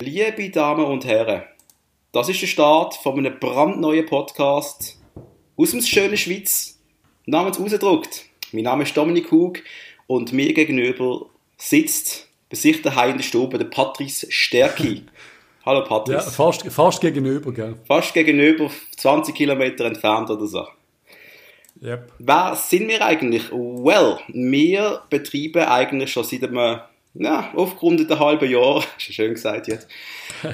Liebe Damen und Herren, das ist der Start von einem brandneuen Podcast aus dem schönen Schweiz, namens Ausgedruckt. Mein Name ist Dominik Hug und mir gegenüber sitzt bei sich daheim in der Stube der Patrice Stärki. Hallo Patrice. Ja, fast, fast gegenüber, gell? Fast gegenüber, 20 Kilometer entfernt oder so. Yep. Wer sind wir eigentlich? Well, wir betreiben eigentlich schon seit einem ja, aufgerundeten halben Jahr, ist ja schön gesagt jetzt,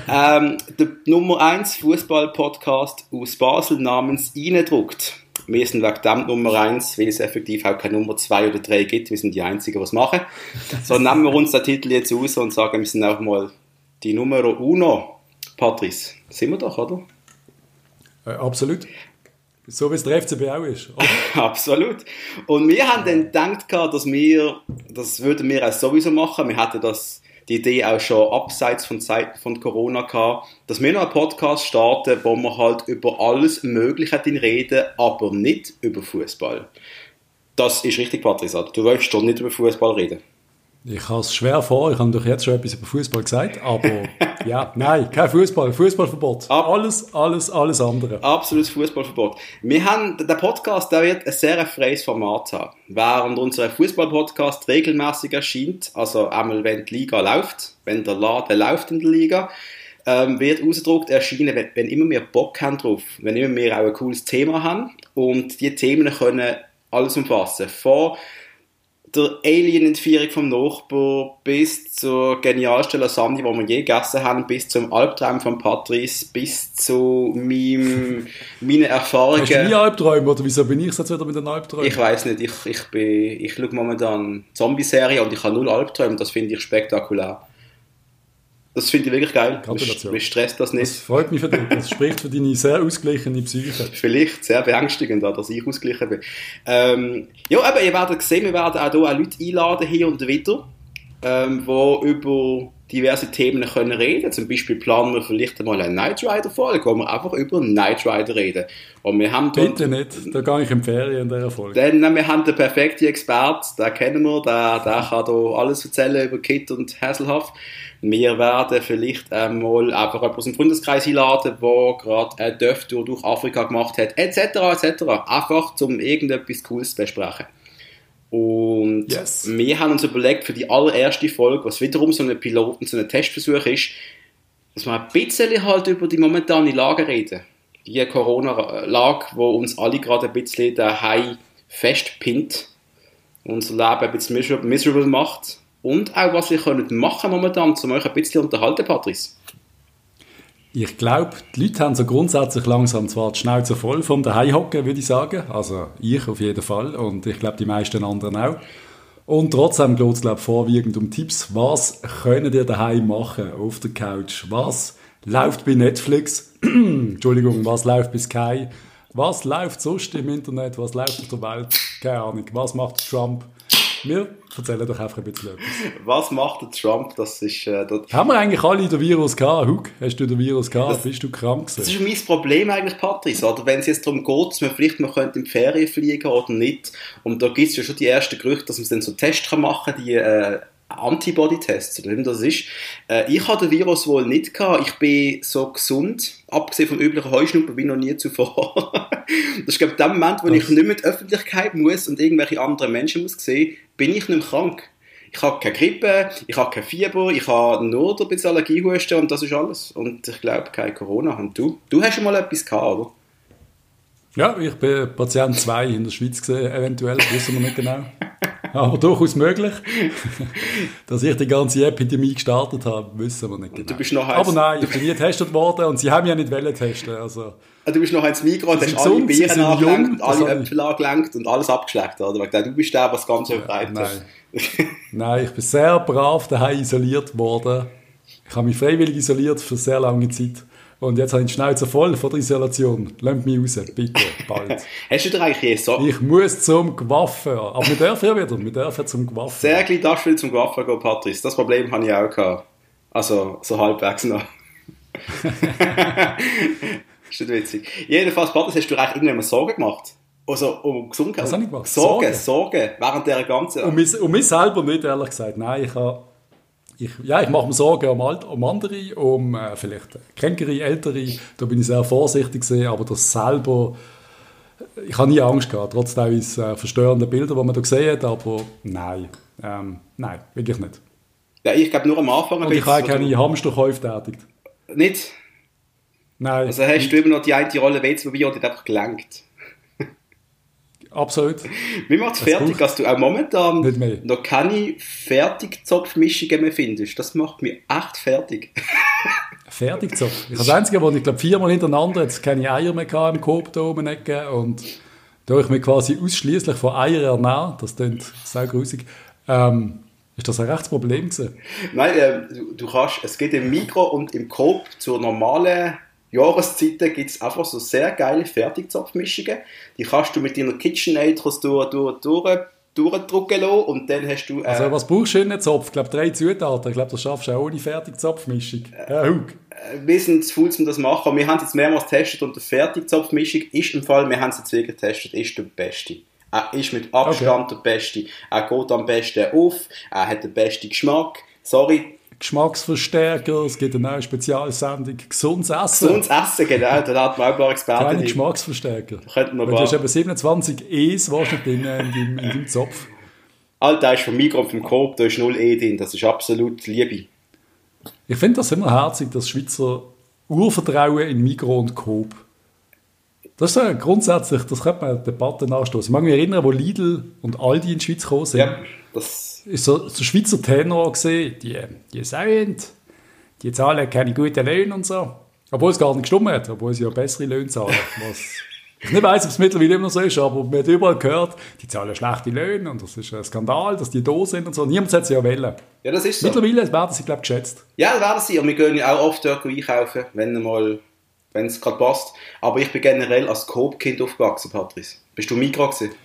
ähm, der Nummer 1 Fußball-Podcast aus Basel namens Eindruckt. Wir sind wegen dem Nummer 1, weil es effektiv auch keine Nummer 2 oder 3 gibt. Wir sind die Einzigen, die es machen. So nehmen wir uns den Titel jetzt aus und sagen, wir sind auch mal die Nummer uno. Patrice, sind wir doch, oder? Äh, absolut. So wie es der FCB auch ist. Absolut. Und wir haben dann gedacht, dass wir, das würden wir auch sowieso machen. Wir hatten das, die Idee auch schon abseits von Zeiten von Corona gehabt, dass wir noch einen Podcast starten, wo wir halt über alles Mögliche reden, aber nicht über Fußball. Das ist richtig, Patrice. Du willst doch nicht über Fußball reden. Ich habe es schwer vor, ich habe doch jetzt schon etwas über Fußball gesagt, aber ja, nein, kein Fußball, Fußballverbot. Alles, alles, alles andere. Absolutes Fußballverbot. Wir haben, der Podcast, der wird ein sehr freies Format haben. Während unser Fußball-Podcast regelmäßig erscheint, also einmal wenn die Liga läuft, wenn der Laden läuft in der Liga, ähm, wird ausgedruckt erscheinen, wenn, wenn immer wir Bock haben drauf, wenn immer wir auch ein cooles Thema haben und die Themen können alles umfassen. Von der Alien-Entführung vom Nachbar bis zur genialsten Lasagne, die wir je gegessen haben, bis zum Albtraum von Patrice, bis zu meinem, meinen Erfahrungen. Hast du nie Albträume oder wieso bin ich jetzt wieder mit den Albträumen? Ich weiß nicht, ich, ich, bin, ich schaue momentan Zombie-Serie und ich habe null Albträume, das finde ich spektakulär. Das finde ich wirklich geil. Gratulation. Mich stresst das nicht. Das freut mich für dich. Das spricht für deine sehr ausgeglichene Psyche. Vielleicht sehr beängstigend, dass ich ausgeglichen bin. Ähm, ja, aber ihr werdet sehen, wir werden auch hier Leute einladen, hier und wieder, ähm, die über diverse Themen können reden. Zum Beispiel planen wir vielleicht einmal eine Night Rider Folge, wo wir einfach über Night Rider reden. Und wir haben Bitte nicht, da gehe ich in Ferien in dieser Folge. Denn wir haben den perfekten Experten, den kennen wir, der, der kann hier alles erzählen über Kit und Hasselhoff. Wir werden vielleicht einmal einfach jemanden aus dem Freundeskreis einladen, der gerade eine Dörftour durch Afrika gemacht hat, etc., etc. Einfach, um irgendetwas Cooles zu besprechen. Und yes. wir haben uns überlegt, für die allererste Folge, was wiederum so ein Piloten, so ein Testversuch ist, dass wir ein bisschen halt über die momentane Lage reden. Die Corona-Lage, wo uns alle gerade ein bisschen daheim festpinnt, unser Leben ein bisschen miserable macht und auch was ihr könnt machen momentan, um euch ein bisschen unterhalten, Patrice. Ich glaube, die Leute haben so grundsätzlich langsam zwar die Schnauze voll vom Daheimhocken, würde ich sagen. Also ich auf jeden Fall und ich glaube die meisten anderen auch. Und trotzdem geht es glaube vorwiegend um Tipps. Was könnt ihr daheim machen auf der Couch? Was läuft bei Netflix? Entschuldigung, was läuft bei Sky? Was läuft sonst im Internet? Was läuft auf der Welt? Keine Ahnung. Was macht Trump? Wir erzählen doch einfach ein bisschen etwas. Was macht der Trump? Das ist, äh, das Haben wir eigentlich alle den Virus gehabt? Hug, hast du den Virus gehabt? Das, Bist du krank gewesen? Das ist mein Problem eigentlich, Patrice. Oder wenn es jetzt darum geht, dass man vielleicht man könnte in die Ferien fliegen oder nicht. Und da gibt es ja schon die ersten Gerüchte, dass man dann so Tests machen kann, die äh, Antibody-Tests, oder wie das ist. Äh, ich hatte den Virus wohl nicht gehabt. Ich bin so gesund, abgesehen vom üblichen Heuschnupfen, wie noch nie zuvor. das ist, glaube ich, der Moment, wo das ich nicht mehr in die Öffentlichkeit muss und irgendwelche anderen Menschen muss sehen, bin ich nicht mehr krank. Ich habe keine Grippe, ich habe kein Fieber, ich habe nur ein bisschen Allergiehusten und das ist alles. Und ich glaube, kein Corona. Und du? Du hast schon mal etwas gehabt, oder? Ja, ich bin Patient 2 in der Schweiz gesehen, eventuell, wissen wir nicht genau. Aber durchaus möglich. Dass ich die ganze Epidemie gestartet habe, wissen wir nicht genau. Du bist noch Aber nein, ich bin nie getestet worden und sie haben ja nicht wollen testen. Also, ah, du bist noch ins Mikro und hast alle Bieren angelenkt alle Äpfel angelenkt und alles abgeschleckt, oder? Du bist der, was ganz verbreitet ja, Nein. nein, ich bin sehr brav daheim isoliert worden. Ich habe mich freiwillig isoliert für sehr lange Zeit. Und jetzt habe ich die Schnauze voll von der Isolation. Lasst mich raus, bitte, bald. Hast du dir eigentlich so... Ich muss zum Gewaffen. Aber wir dürfen ja wieder, wir dürfen zum Gewaffen. Sehr gleich darfst du zum Gewaffen gehen, Patrice. Das Problem habe ich auch gehabt. Also, so halbwegs noch. ist nicht witzig. Jedenfalls, Patrice, hast du eigentlich irgendwann Sorgen gemacht? Also um Gesundheit? Was habe ich gemacht? Sorgen, Sorgen, Sorgen während der ganzen... Um mich, um mich selber nicht, ehrlich gesagt. Nein, ich habe ich, ja, ich mache mir Sorgen um, Alt, um andere, um äh, vielleicht kränkere, ältere. Da bin ich sehr vorsichtig gesehen, aber das selber, ich habe nie Angst gehabt, trotz teilweise äh, verstörenden Bilder, die man da gesehen hat, aber nein, ähm, nein, wirklich nicht. Ja, ich glaube nur am Anfang Und ich habe keine Hamsterkäufe tätigt. Nicht? Nein. Also hast du immer noch die eine Rolle WC, die hat einfach gelenkt. Absolut. Wie macht es fertig, dass du auch momentan noch keine Fertigzopfmischungen mehr findest? Das macht mich echt fertig. Fertigzopf? Ich das Einzige, wo ich glaube viermal hintereinander jetzt keine Eier mehr im Coop da oben und da ich mich quasi ausschließlich von Eiern ernähre, das klingt sehr grusig, ähm, ist das ein Rechtsproblem gewesen? Nein, äh, du, du, kannst, es geht im Mikro und im Coop zur normalen Jahreszeiten gibt es einfach so sehr geile Fertigzapfmischungen. Die kannst du mit deiner KitchenAid durch, durch, durch, durchdrücken lassen und dann hast du... Äh, also was brauchst du in einem Zopf? Ich glaube drei Zutaten. Ich glaube, das schaffst du auch ohne Fertigzapfmischung. Äh, äh, wir sind zu faul, um das zu machen. Wir haben es jetzt mehrmals getestet und die Fertigzapfmischung ist im Fall, wir haben es jetzt wieder getestet, ist der beste. Er ist mit Abstand okay. der Beste. Er geht am besten auf, er hat den besten Geschmack. Sorry, Geschmacksverstärker, es gibt eine neue Spezialsendung «Gesundes Essen». «Gesundes Essen», genau, da hat man auch ein paar Experten. Keine Geschmacksverstärker. Könnten wir du hast eben 27 E's wahrscheinlich in, in, in, in deinem Zopf. Alter, ist vom Mikro und vom Coop, da ist null E drin, das ist absolut Liebe. Ich finde das immer herzig, das Schweizer Urvertrauen in Mikro und Coop. Das ist ja grundsätzlich, das könnte man Debatten anstoßen. Ich mag mich erinnern, wo Lidl und Aldi in die Schweiz gekommen sind. Ja, das ist so, so Schweizer Tenor gesehen, die, die sagen, die zahlen keine guten Löhne und so. Obwohl es gar nicht gestimmt hat, obwohl sie ja bessere Löhne zahlen. Was ich nicht weiß, ob es mittlerweile immer so ist, aber man hat überall gehört, die zahlen schlechte Löhne und das ist ein Skandal, dass die da sind und so. Niemand hat sie ja wählen. Ja, das ist so. Mittlerweile werden sie, glaube ich, geschätzt. Ja, das werden sie. Und wir gehen ja auch oft dort einkaufen, wenn mal wenn es gerade passt. Aber ich bin generell als Coop-Kind aufgewachsen, Patrice. Bist du Migros gewesen?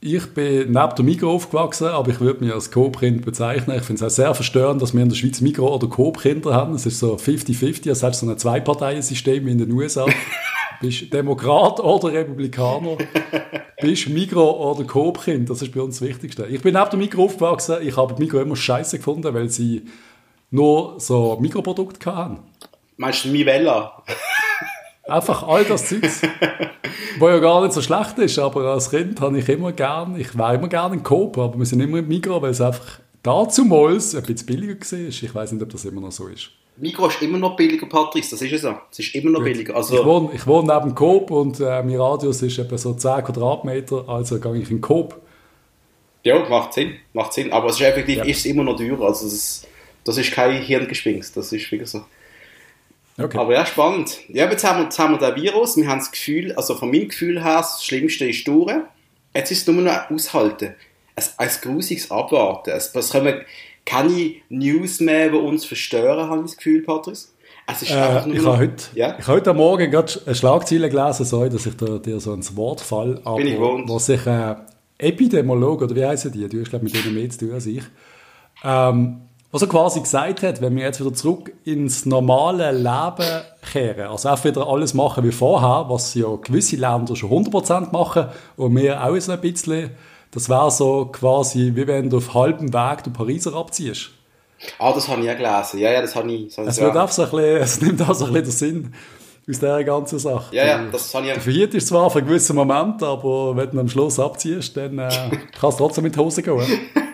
Ich bin neben der Migros aufgewachsen, aber ich würde mich als Coop-Kind bezeichnen. Ich finde es auch sehr verstörend, dass wir in der Schweiz Migros- oder Coop-Kinder haben. Es ist so 50-50, es hat so ein Zwei-Parteien-System wie in den USA. bist Demokrat oder Republikaner, bist Migros- oder Coop-Kind. Das ist bei uns das Wichtigste. Ich bin neben der Migros aufgewachsen. Ich habe Migros immer scheiße gefunden, weil sie nur so Mikroprodukte hatten. Meinst du Mivella? Einfach all das Zeugs, was ja gar nicht so schlecht ist, aber als Kind habe ich immer gern, ich war immer gerne in Coop, aber wir sind immer im Migros, weil es einfach dazumals ein bisschen billiger war. Ich weiß nicht, ob das immer noch so ist. Migros ist immer noch billiger, Patrice, das ist es so. Es ist immer noch Gut. billiger. Also ich, wohne, ich wohne neben Coop und äh, mein Radius ist etwa so 10 Quadratmeter, also gehe ich in Coop. Ja, macht Sinn, macht Sinn. Aber es ist effektiv ja. ist immer noch teurer. Also das, das ist kein Hirngespinst, das ist wirklich so. Okay. Aber ja, spannend. Ja, jetzt haben wir, jetzt haben wir den Virus. Wir haben das Gefühl, also von meinem Gefühl her, das Schlimmste ist durch. Jetzt ist es nur noch aushalten. Ein, ein grusiges Abwarten. Es, es kommen keine News mehr, die uns verstören, habe ich das Gefühl, Patrice. Es ist äh, ich, habe heute, ja? ich habe heute Morgen gerade eine Schlagzeile gelesen, sorry, dass ich da, dir so ins Wort falle, aber Bin ich gewohnt. wo sich äh, Epidemiologe, oder wie heißen die, du hast glaube mit denen mehr zu tun als ich, ähm, was er quasi gesagt hat, wenn wir jetzt wieder zurück ins normale Leben kehren, also auch wieder alles machen wie vorher, was ja gewisse Länder schon 100% machen und wir auch so ein bisschen, das wäre so quasi, wie wenn du auf halbem Weg den Pariser abziehst. Ah, das habe ich auch gelesen. Ja, ja, das habe ich. Das, es, wird auch so ein bisschen, es nimmt auch so ein bisschen den Sinn aus dieser ganzen Sache. Ja, ja, das habe ich auch. Verhiert ist zwar für einen gewissen Moment, aber wenn du am Schluss abziehst, dann äh, kannst du trotzdem mit Hose gehen.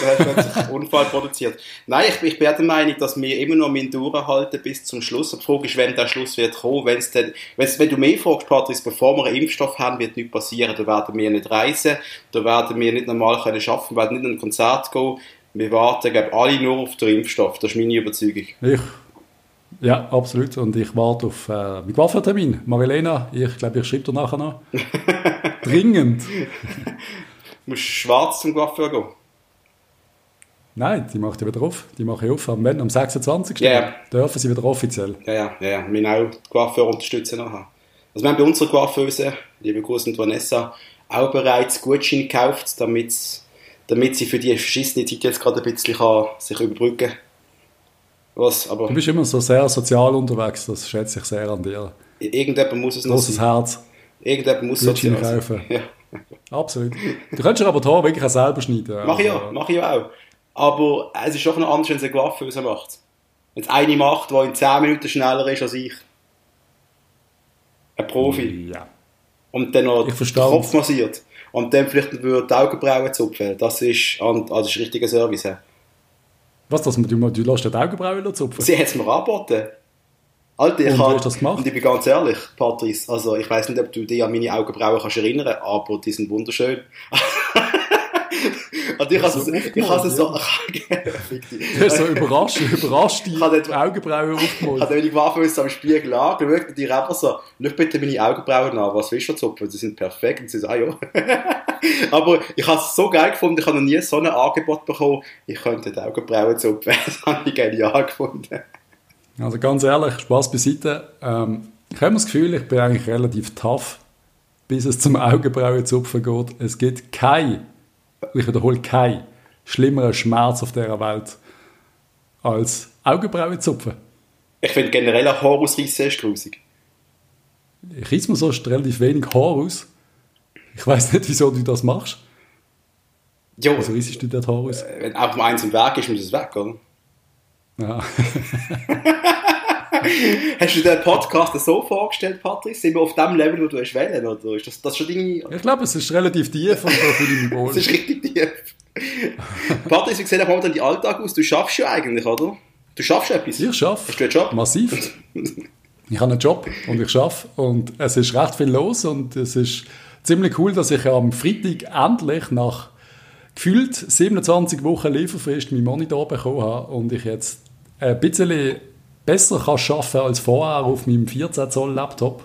du hast einen Unfall produziert. Nein, ich, ich bin der Meinung, dass wir immer noch durchhalten bis zum Schluss. Die Frage ist, wenn der Schluss wird kommen. Wenn's denn, wenn's, wenn du mehr fragst, Patrice, bevor wir einen Impfstoff haben, wird nichts passieren. Da werden wir nicht reisen, da werden wir nicht normal können arbeiten, werden nicht in ein Konzert gehen. Wir warten, glaube alle nur auf den Impfstoff. Das ist meine Überzeugung. Ich ja, absolut. Und ich warte auf äh, meinen Coiffeurtermin. Marilena, ich glaube, ich schreibe dir nachher noch. Dringend. Du musst schwarz zum Coiffeur gehen. Nein, die macht ja wieder auf. Die mache ich auf. Am, wenn, am 26. Ja, ja. dürfen sie wieder offiziell. Ja, ja, ja. ja. Wir auch die Coiffeur unterstützen nachher. Also wir haben bei unserer Coiffeuse, liebe Gruß und Vanessa, auch bereits Gutscheine gekauft, damit, damit sie für die verschissene Zeit jetzt gerade ein bisschen kann, sich überbrücken Was, aber Du bist immer so sehr sozial unterwegs, das schätze ich sehr an dir. Irgendjemand muss es noch Großes Herz. Irgendjemand muss Gutscheine kaufen. Ja. Absolut. Du könntest aber Haare wirklich auch selber schneiden. Mach ich ja, also- mach ich ja auch. Aber es ist doch noch anders, wenn es eine Coiffeuse macht. Wenn es eine macht, die in 10 Minuten schneller ist als ich. Ein Profi. Ja. Und dann noch den. Kopf massiert. Und dann vielleicht würde die Augenbrauen zupfen. Das ist, an- also das ist richtiger Service. Was, dass man, du, du lässt die Augenbrauen zupfen? Sie hat es mir angeboten. Alter, ich Und hab- wie hast du das gemacht? Und ich bin ganz ehrlich, Patrice, also ich weiß nicht, ob du dich an meine Augenbrauen kannst erinnern, aber die sind wunderschön. und ich habe so es ich habe es so... Du hast so überrascht, überrascht die Ich habe nicht- Augenbrauen Ich aufgemalt. habe meine Waffe am Spiegel angeschaut und die einfach so, schau bitte meine Augenbrauen an, was willst du zupfen? Die sind perfekt. Und sie so, ah ja. Aber ich habe es so geil gefunden, ich habe noch nie so ein Angebot bekommen, ich könnte die Augenbrauen zupfen. Das habe ich genial gefunden. Also ganz ehrlich, Spaß beiseite. Ähm, ich habe das Gefühl, ich bin eigentlich relativ tough, bis es zum Augenbrauenzupfen geht. Es gibt kein, ich wiederhole, kein schlimmeren Schmerz auf dieser Welt als Augenbrauenzupfen. Ich finde generell ein Horusreissen ist grusig. Ich reiss mir sonst relativ wenig Haar aus. Ich weiß nicht, wieso du das machst. Jo, Wieso reissest du das Haar aus? wenn auch mal eins im Weg ist, muss es weg, oder? Ja. Hast du den Podcast so vorgestellt, Patrice? Sind wir auf dem Level, wo du hast wählen, oder ist das, das schon deine... Ich glaube, es ist relativ tief und da fühle ich mich wohl. Das ist richtig tief. Patrice, wie sieht momentan dein Alltag aus? Du schaffst ja eigentlich, oder? Du schaffst etwas. Ich Hast du einen Job? massiv. Ich habe einen Job und ich arbeite und es ist recht viel los und es ist ziemlich cool, dass ich am Freitag endlich nach gefühlt 27 Wochen Lieferfrist meinen Monitor bekommen habe und ich jetzt ein bisschen besser kann arbeiten als vorher auf meinem 14 Zoll Laptop,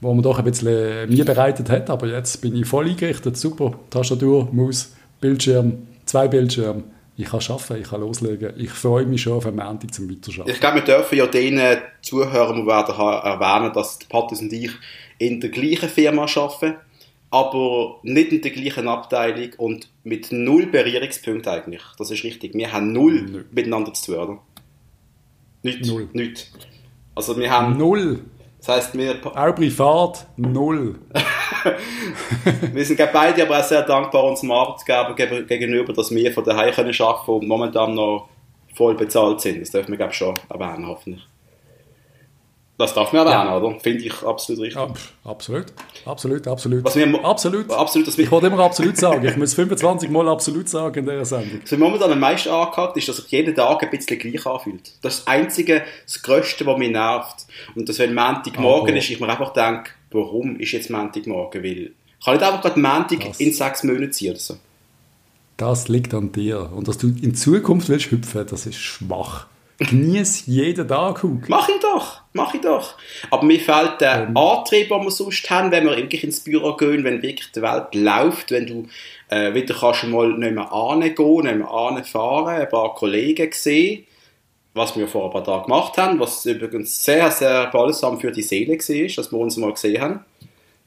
wo man doch ein bisschen mir bereitet hat, aber jetzt bin ich voll eingerichtet, super, Tastatur, Maus, Bildschirm, zwei Bildschirme. Ich kann arbeiten, ich kann loslegen. Ich freue mich schon auf einen Montag zum Weiterarbeiten. Ich glaube, wir dürfen ja denen Zuhörern, die werden erwähnen, dass Patrice und ich in der gleichen Firma arbeiten, aber nicht in der gleichen Abteilung und mit null Berührungspunkten eigentlich. Das ist richtig. Wir haben null Null. miteinander zu tun, oder? Nicht. Null. Nicht. Also wir haben, Null. das heisst, wir, Auch privat, null. wir sind beide aber auch sehr dankbar unserem Arbeitgeber geg- gegenüber, dass wir von daheim können arbeiten und momentan noch voll bezahlt sind. Das dürfen wir glaube schon erwähnen, hoffentlich. Das darf man erwähnen, oder? Finde ich absolut richtig. Ja, absolut. Absolut, absolut. Was wir absolut. Absolut, dass wir, Ich wollte immer absolut sagen. Ich muss 25 Mal absolut sagen in dieser Sendung. was mir momentan am meisten angehakt ist, dass sich jeden Tag ein bisschen gleich anfühlt. Das ist das Einzige, das Größte, was mich nervt. Und dass wenn Montagmorgen Aber- ist, ich mir einfach denke, warum ist jetzt Montagmorgen? Weil ich kann nicht einfach gerade Montag Das- in sechs Monaten ziehen oder so. Das liegt an dir. Und dass du in Zukunft willst hüpfen, das ist schwach. Genieß jeden Tag, Hug. Mach ich doch, mach ich doch. Aber mir fehlt der Ähm. Antrieb, den wir sonst haben, wenn wir wirklich ins Büro gehen, wenn wirklich die Welt läuft, wenn du äh, wieder kannst mal nicht mehr angehen, nicht mehr anfahren, ein paar Kollegen sehen, was wir vor ein paar Tagen gemacht haben, was übrigens sehr, sehr balsam für die Seele war, dass wir uns mal gesehen haben.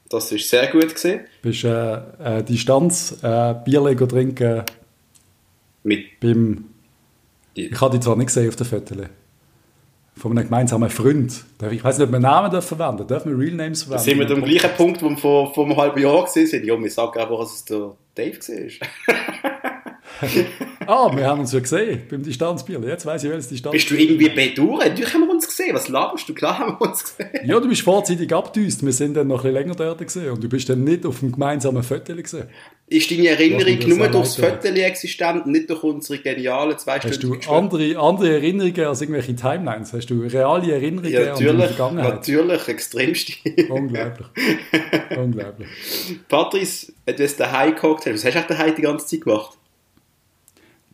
Das ist sehr gut gesehen. Bist äh, äh, Distanz, äh, Bierle go trinken Mit beim. Ich habe die zwar nicht gesehen auf den Fotos. Von einem gemeinsamen Freund. Ich weiß nicht, ob wir Namen dürfen verwenden Dürfen wir Real Names verwenden? sind wir am gleichen Punkt, wo wir vor, vor einem halben Jahr gesehen sind. Ja, wir sagen aber, dass es der Dave war. Ah, wir haben uns ja gesehen beim Distanzbierle. Jetzt weiß ich, welches Distanz. Bist du irgendwie bedauert? Natürlich haben wir uns gesehen. Was laberst du? Klar haben wir uns gesehen. Ja, du bist vorzeitig abgedüst. Wir sind dann noch ein bisschen länger dort gesehen. Und du bist dann nicht auf dem gemeinsamen Foto gesehen. Ist deine Erinnerung nur auch durchs. Foto existent, nicht durch unsere genialen zwei Hast Stunden du andere, andere Erinnerungen als irgendwelche Timelines? Hast du reale Erinnerungen Ja, an die natürlich, Vergangenheit? natürlich, extremst. Unglaublich. Unglaublich. Patrice, du jetzt daheim gehockt hast, was hast du eigentlich daheim die ganze Zeit gemacht?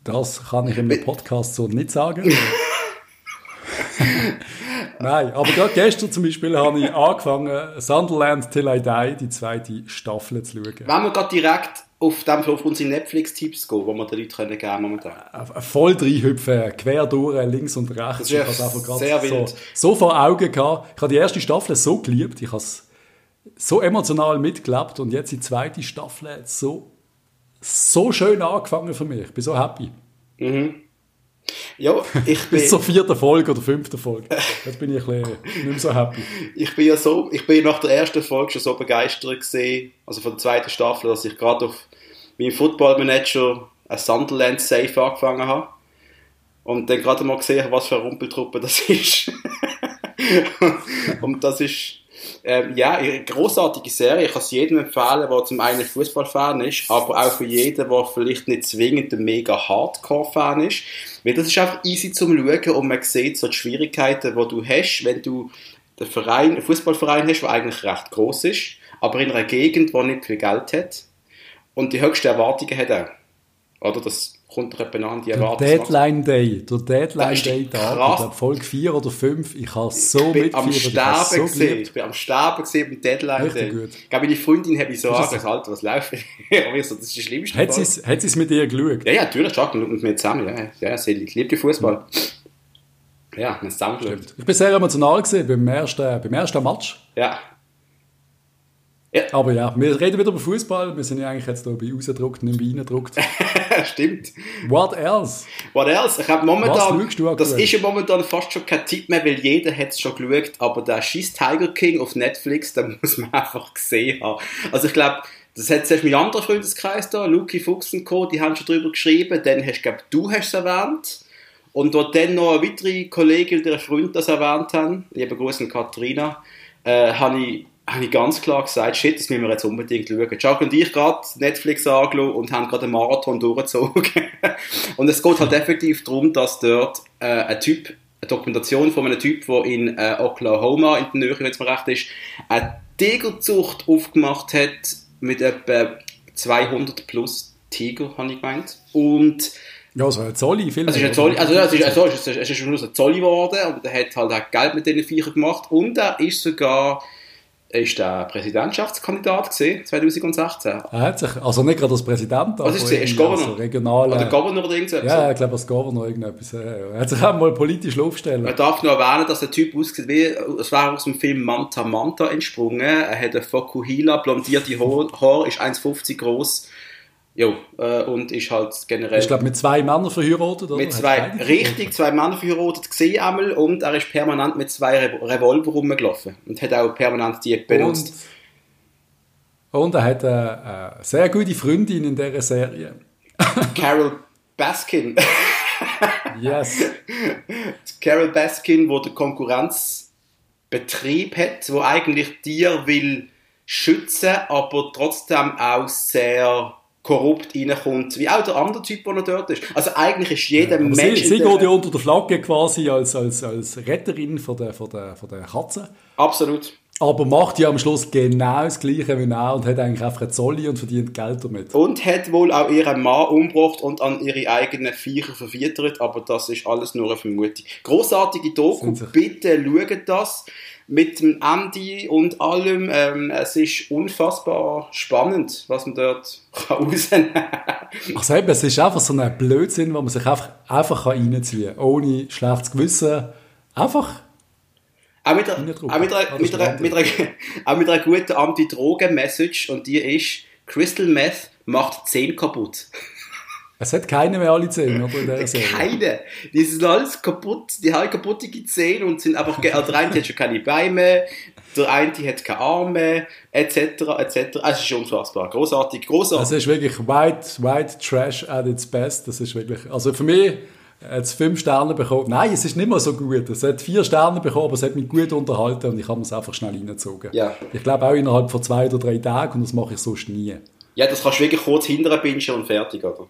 Das kann ich im Podcast so nicht sagen. Nein, aber gerade gestern zum Beispiel habe ich angefangen, Sunderland Till I Die, die zweite Staffel zu schauen. Wenn wir gerade direkt auf, dem, auf unsere Netflix-Tipps gehen, die wir den Leuten können geben momentan. Äh, voll reinhüpfen, quer durch, links und rechts. Das ist ich ja habe es einfach sehr so, wild. so vor Augen gehabt. Ich habe die erste Staffel so geliebt, ich habe es so emotional mitgelebt und jetzt die zweite Staffel so, so schön angefangen für mich. Ich bin so happy. Ja, ich bin, Bis zur vierten Folge oder fünften Folge. Jetzt bin ich ein bisschen nicht mehr so happy. ich bin ja so, ich bin nach der ersten Folge schon so begeistert gesehen, also von der zweiten Staffel, dass ich gerade auf meinem Football Manager ein Sunderland Safe angefangen habe. Und dann gerade mal gesehen, was für eine Rumpeltruppe das ist. und das ist, ähm, ja, eine großartige Serie. Ich kann es jedem empfehlen, der zum einen Fußballfan ist, aber auch für jeden, der vielleicht nicht zwingend ein mega Hardcore-Fan ist. Weil das ist einfach easy zum Schauen und man sieht so die Schwierigkeiten, die du hast, wenn du einen Verein, einen Fußballverein hast, der eigentlich recht groß ist, aber in einer Gegend, die nicht viel Geld hat und die höchsten Erwartungen hat auch. Oder das kommt etwa an die Der Deadline Day, der Deadline Day Tag, ich Folge 4 oder 5, ich habe so ich bin am Sterben so gesehen, ich bin am Sterben gesehen beim Deadline Richtig Day. gut. Ich glaube, meine Freundin hat mich so angesagt, Alter, was läuft? aber ich so, das ist das Schlimmste. Hat sie es mit dir geschaut? Ja, ja, natürlich, Chuck mit mir zusammen. Ja, ja sie liebt den Fußball. Ja, wir haben zusammen geschaut. Ich bin sehr emotional gewesen beim ersten, beim ersten Match. Ja. Aber ja, wir reden wieder über Fußball. Wir sind ja eigentlich jetzt hier bei rausgedruckt, nicht bei reingedruckt. Stimmt. What else? What else? Ich habe momentan, das ist ja momentan fast schon kein Tipp mehr, weil jeder hat es schon geschaut, aber der scheiß Tiger King auf Netflix, den muss man einfach gesehen haben. Also ich glaube, das hat zuerst mein anderer Freundeskreis da, Luki Fuchs und Co., die haben schon drüber geschrieben, dann hast, glaube du hast es erwähnt, und dort dann noch eine weitere Kollegin und ihre Freund das erwähnt haben, liebe Grüße an Katharina, äh, habe ich, hab ich ganz klar gesagt, shit, das müssen wir jetzt unbedingt schauen. Chuck und ich gerade Netflix angeschaut und haben gerade einen Marathon durchgezogen. und es geht halt effektiv darum, dass dort äh, ein Typ, eine Dokumentation von einem Typ, der in äh, Oklahoma, in der Nähe, wenn es mir recht ist, eine Tigerzucht aufgemacht hat mit etwa 200 plus Tiger, habe ich gemeint. Und Ja, so ein Zolli, viel also es ist ein Zolli, also es ist, also es ist, schon ein Zolli geworden und er hat halt auch Geld mit diesen Viechern gemacht und er ist sogar ist der Präsidentschaftskandidat gesehen 2016. Er hat sich, also nicht gerade als Präsident, aber Was ist er? Governor? als regionaler... Oder Governor oder irgendwas. ja, ich glaube als Governor irgendetwas. Er hat sich auch mal politisch aufstellen. Man darf noch erwähnen, dass der Typ aussieht wie, es war aus dem Film Manta Manta entsprungen. Er hat eine Fokuhila, blondierte Haar, Haar ist 1,50 groß. Jo, äh, und ist halt generell Ich glaube mit zwei Männern verheiratet, oder? mit zwei, richtig, zwei Männer verheiratet gesehen einmal und er ist permanent mit zwei Re Revolver rumgelaufen und hat auch permanent die benutzt. Und, und er hat eine, eine sehr gute Freundin in dieser Serie. Carol Baskin. Yes. Carol Baskin, wo der Konkurrenzbetrieb hat, wo eigentlich dir will schützen, aber trotzdem auch sehr korrupt reinkommt, wie auch der andere Typ, der noch dort ist. Also eigentlich ist jeder sie, Mensch... sie dieser- geht ja unter der Flagge quasi als, als, als Retterin von der, von, der, von der Katze. Absolut. Aber macht ja am Schluss genau das Gleiche wie er und hat eigentlich einfach einen Zolli und verdient Geld damit. Und hat wohl auch ihren Mann umgebracht und an ihre eigenen Viecher verfüttert, aber das ist alles nur eine Vermutung. Großartige Doku, bitte schaut das mit dem Andy und allem. Ähm, es ist unfassbar spannend, was man dort kann rausnehmen kann. Also eben, es ist einfach so ein Blödsinn, wo man sich einfach, einfach kann reinziehen kann, ohne schlechtes Gewissen. Einfach, Auch mit, einer, Reindrucken. auch, mit, einer, das mit, einer, ist mit, einer, auch mit einer guten Anti-Drogen-Message und die ist, Crystal Meth macht 10 kaputt. Es hat keine mehr alle Zähne, oder? Keine. Die sind alles kaputt, die haben kaputtige Zähne und sind einfach, also der eine hat schon keine Beine mehr, der eine hat keine Arme, etc., etc. Es ist unfassbar. Großartig, großartig. Es ist wirklich white, white trash at its best. Das ist wirklich, also für mich hat es fünf Sterne bekommen. Nein, es ist nicht mal so gut. Es hat vier Sterne bekommen, aber es hat mich gut unterhalten und ich habe es einfach schnell reingezogen. Ja. Ich glaube auch innerhalb von zwei oder drei Tagen und das mache ich sonst nie. ja, das kannst du wirklich kurz hinterher bingen und fertig, oder?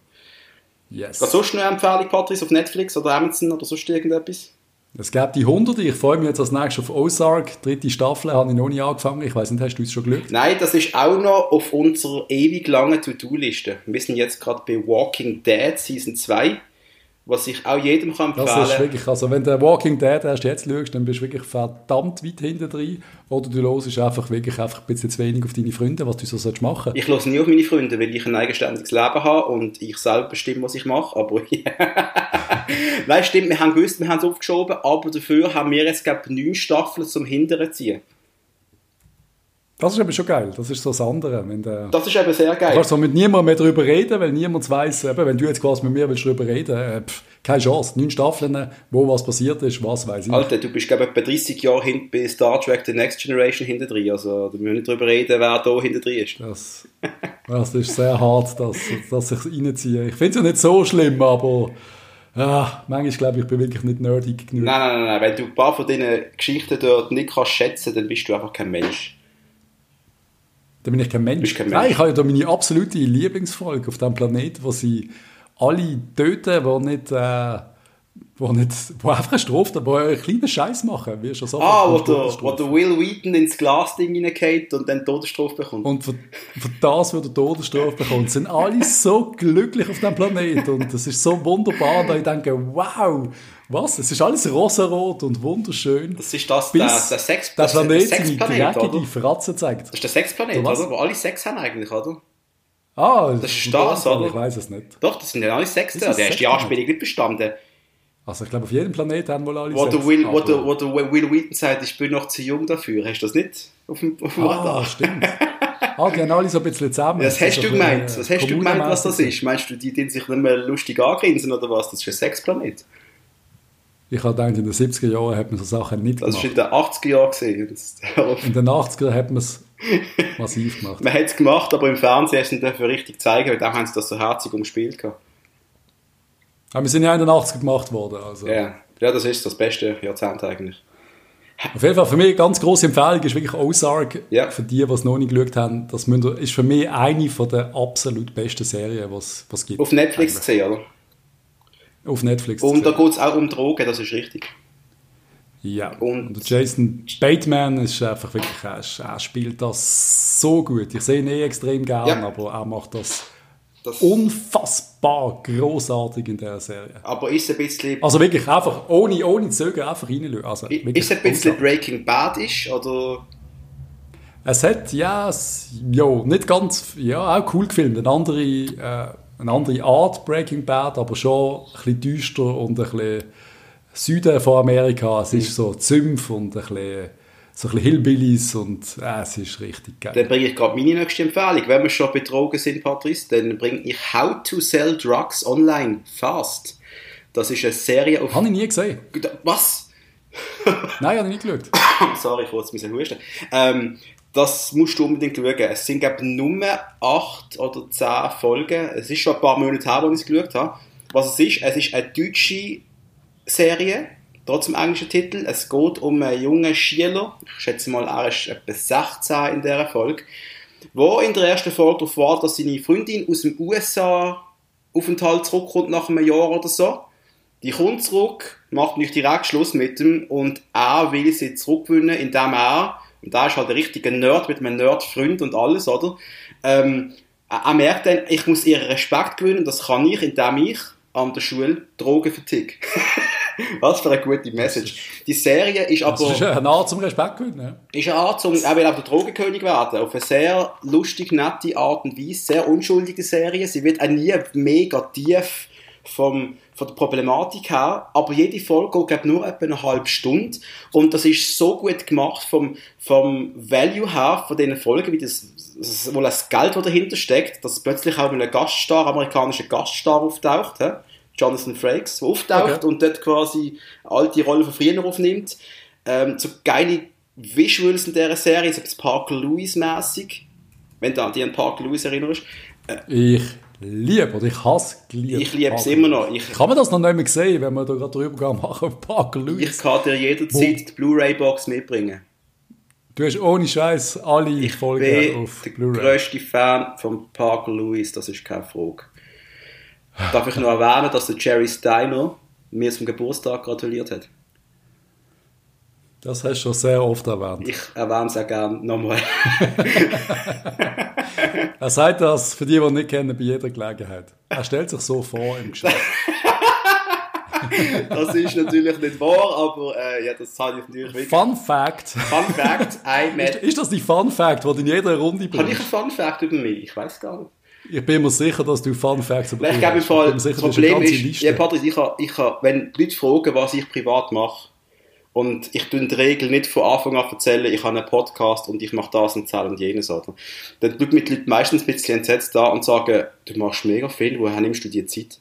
Yes. Was sonst noch eine Empfehlung, Patrice, auf Netflix oder Amazon oder sonst irgendetwas? Es gibt die Hunderte. Ich freue mich jetzt als nächstes auf Ozark. Dritte Staffel habe ich noch nie angefangen. Ich weiß nicht, hast du es schon geschaut? Nein, das ist auch noch auf unserer ewig langen To-Do-Liste. Wir sind jetzt gerade bei Walking Dead Season 2, was ich auch jedem kann empfehlen Das ist wirklich, also wenn du Walking Dead erst jetzt schaust, dann bist du wirklich verdammt weit hinten drin. Oder du hörst einfach wirklich einfach ein bisschen zu wenig auf deine Freunde, was du so sollst machen. Ich höre nie auf meine Freunde, weil ich ein eigenständiges Leben habe und ich selber bestimme, was ich mache. Aber Nein, stimmt, wir haben gewusst, wir haben es aufgeschoben, aber dafür haben wir jetzt, glaube ich, neun Staffeln zum Hinteren ziehen. Das ist eben schon geil. Das ist so das andere. Wenn der, Das ist eben sehr du geil. kannst so mit niemandem mehr darüber reden, weil niemand weiß, eben, wenn du jetzt quasi mit mir willst darüber reden äh, pff, keine Chance. Neun Staffeln, wo was passiert ist, was weiß ich. Alter, du bist, glaube ich, etwa 30 Jahre hinten bei Star Trek The Next Generation hinter drin. Also, da müssen wir nicht drüber reden, wer da hinter drin ist. Das, das ist sehr hart, dass, dass ich reinziehe. Ich finde es ja nicht so schlimm, aber ja, manchmal glaube ich, ich bin wirklich nicht nerdig genug. Nein, nein, nein, nein. Wenn du ein paar von diesen Geschichten dort nicht kannst schätzen, dann bist du einfach kein Mensch. Da bin ich kein Mensch. Kein Nein, Mensch. ich habe ja da meine absolute Lieblingsfolge auf diesem Planeten, wo sie alle töten, die nicht, äh, wo nicht, wo einfach eine Strafe, wo einen kleinen Scheiß machen, wie schon so. Ah, wo der, wo der Will Wheaton ins Glasding reingeht und dann Todesstrafe bekommt. Und für, für das, was der Todesstrafe bekommt, sind alle so glücklich auf diesem Planeten. Und das ist so wunderbar, da ich denke, wow, was? Es ist alles rosarot und wunderschön. das ist das, der, der Sex, der ist der Planet seine Sexplanet, dreckige? Fratze zeigt. Das ist der Sexplanet, oder? Wo alle Sex haben eigentlich, oder? Ah, Das ist das, oder? Ich weiß es nicht. Doch, das sind ja alle das Der ist die Sexplanet? Anspielung nicht bestanden. Also ich glaube, auf jedem Planeten haben wohl alle Wo der, Sex, Will, wo, aber- der, wo der Will Wheaton sagt, ich bin noch zu jung dafür. Hast du das nicht auf dem, auf dem Ah, Radar? stimmt. Ah, die haben alle so ein bisschen zusammen. Was Das hast du gemeint? äh, Was hast du gemeint, was das ist? Meinst du, die, die sich nicht mehr lustig angrinsen oder was? Das ist ein Sexplanet. Ich habe gedacht, in den 70er Jahren hat man so Sachen nicht Das war gemacht. in den 80er Jahren. gewesen. Das- In den 80er hat man es massiv gemacht. Man hat es gemacht, aber im Fernsehen hast du es nicht richtig zeigen, weil dann haben sie das so herzig umgespielt. gehabt. Aber wir sind ja in den 80er gemacht worden. Also. Ja. ja, das ist das beste Jahrzehnt eigentlich. Auf jeden Fall, für mich eine ganz grosse Empfehlung ist wirklich Ozark. Ja. Für die, die es noch nicht geschaut haben, das ist für mich eine der absolut besten Serien, was es gibt. Auf Netflix gesehen, oder? Auf Netflix. Und da geht es auch um Drogen, das ist richtig. Ja. und- Und, Jason Bateman ist einfach wirklich, er, er spielt das so gut. Ich sehe ihn eh extrem gern, Ja. aber er macht das Das, unfassbar großartig in der Serie. aber ist ein bisschen, Also wirklich einfach, ohne, ohne Zögern, einfach reinschauen. Also, ist es ein bisschen. Breaking Bad ist, oder? Es hat, ja, es, ja, nicht ganz, ja, auch cool gefilmt. Eine andere, äh, eine andere Art Breaking Bad, aber schon ein bisschen düster und ein bisschen Süden von Amerika. Es ist so Zümpf und ein bisschen, so ein bisschen Hillbillies und äh, es ist richtig geil. Dann bringe ich gerade meine nächste Empfehlung. Wenn wir schon betrogen sind, Patrice, dann bringe ich How to Sell Drugs Online Fast. Das ist eine Serie auf... Habe ich nie gesehen. Was? Nein, habe ich nicht geschaut. Sorry, ich wollte es husten. Ähm, das musst du unbedingt schauen. Es sind, glaube ich, nur acht oder zehn Folgen. Es ist schon ein paar Monate her, als ich es geschaut habe. Was es ist, es ist eine deutsche Serie, trotzdem englischen Titel. Es geht um einen jungen Schüler, ich schätze mal, er ist etwa 16 in dieser Folge, wo in der ersten Folge darauf wartet, dass seine Freundin aus dem USA-Aufenthalt zurückkommt nach einem Jahr oder so. Die kommt zurück, macht nicht direkt Schluss mit ihm und er will sie zurückgewinnen, indem er, und da ist halt ein richtiger Nerd mit einem Nerd-Freund und alles, oder? Ähm, er, er merkt dann, ich muss ihren Respekt gewinnen, das kann ich, indem ich an der Schule Drogen verticke. Was für eine gute Message. Die Serie ist aber Das ist eine Art zum Respekt gewinnen. Ist eine Art, um, er will auch der Drogenkönig werden, auf eine sehr lustig, nette Art und Weise, sehr unschuldige Serie. Sie wird auch nie mega tief vom, von der Problematik her, aber jede Folge geht nur etwa eine halbe Stunde und das ist so gut gemacht vom, vom Value her von diesen Folgen, wie das, das wohl das Geld, das dahinter steckt, dass plötzlich auch ein Gaststar, amerikanischer Gaststar auftaucht, hä? Jonathan Frakes, der auftaucht Okay. und dort quasi alte Rollen von früher aufnimmt. Ähm, so geile Visuals in dieser Serie, so etwas Parker Lewis-mäßig, wenn du an dich an Parker Lewis erinnerst. Ich liebe oder ich hasse geliebt. Ich liebe es immer noch. Ich, Kann man das noch nicht mehr sehen, wenn wir da gerade drüber gehen machen Parker ich Lewis? kann dir jederzeit die Blu-ray-Box mitbringen. Du hast ohne Scheiß alle Ich Folgen bin auf der Blu-ray. grösste Fan von Parker Lewis, das ist keine Frage. Darf ich noch erwähnen, dass der Jerry Steiner mir zum Geburtstag gratuliert hat? Das hast du schon sehr oft erwähnt. Ich erwähne es auch gerne nochmal. Er sagt das, für die, die ihn nicht kennen, bei jeder Gelegenheit. Er stellt sich so vor im Gespräch. Das ist natürlich nicht wahr, aber äh, ja, das habe ich natürlich wirklich. Fun Fact. Fun Fact, I met. Ist das die Fun Fact, die du in jeder Runde Habe ich bringst? einen Fun Fact über mich? Ich weiß gar nicht. Ich bin mir sicher, dass du Fun Facts über Ich glaube im. Fall, das Problem ist, Liste. ja, Patrick, ich habe, ich habe, wenn Leute fragen, was ich privat mache, Und ich tue in der Regel nicht von Anfang an erzählen, ich habe einen Podcast und ich mache das und das und jenes. Oder? Dann mir die Leute meistens ein bisschen entsetzt da und sagen, du machst mega viel, woher nimmst du die Zeit?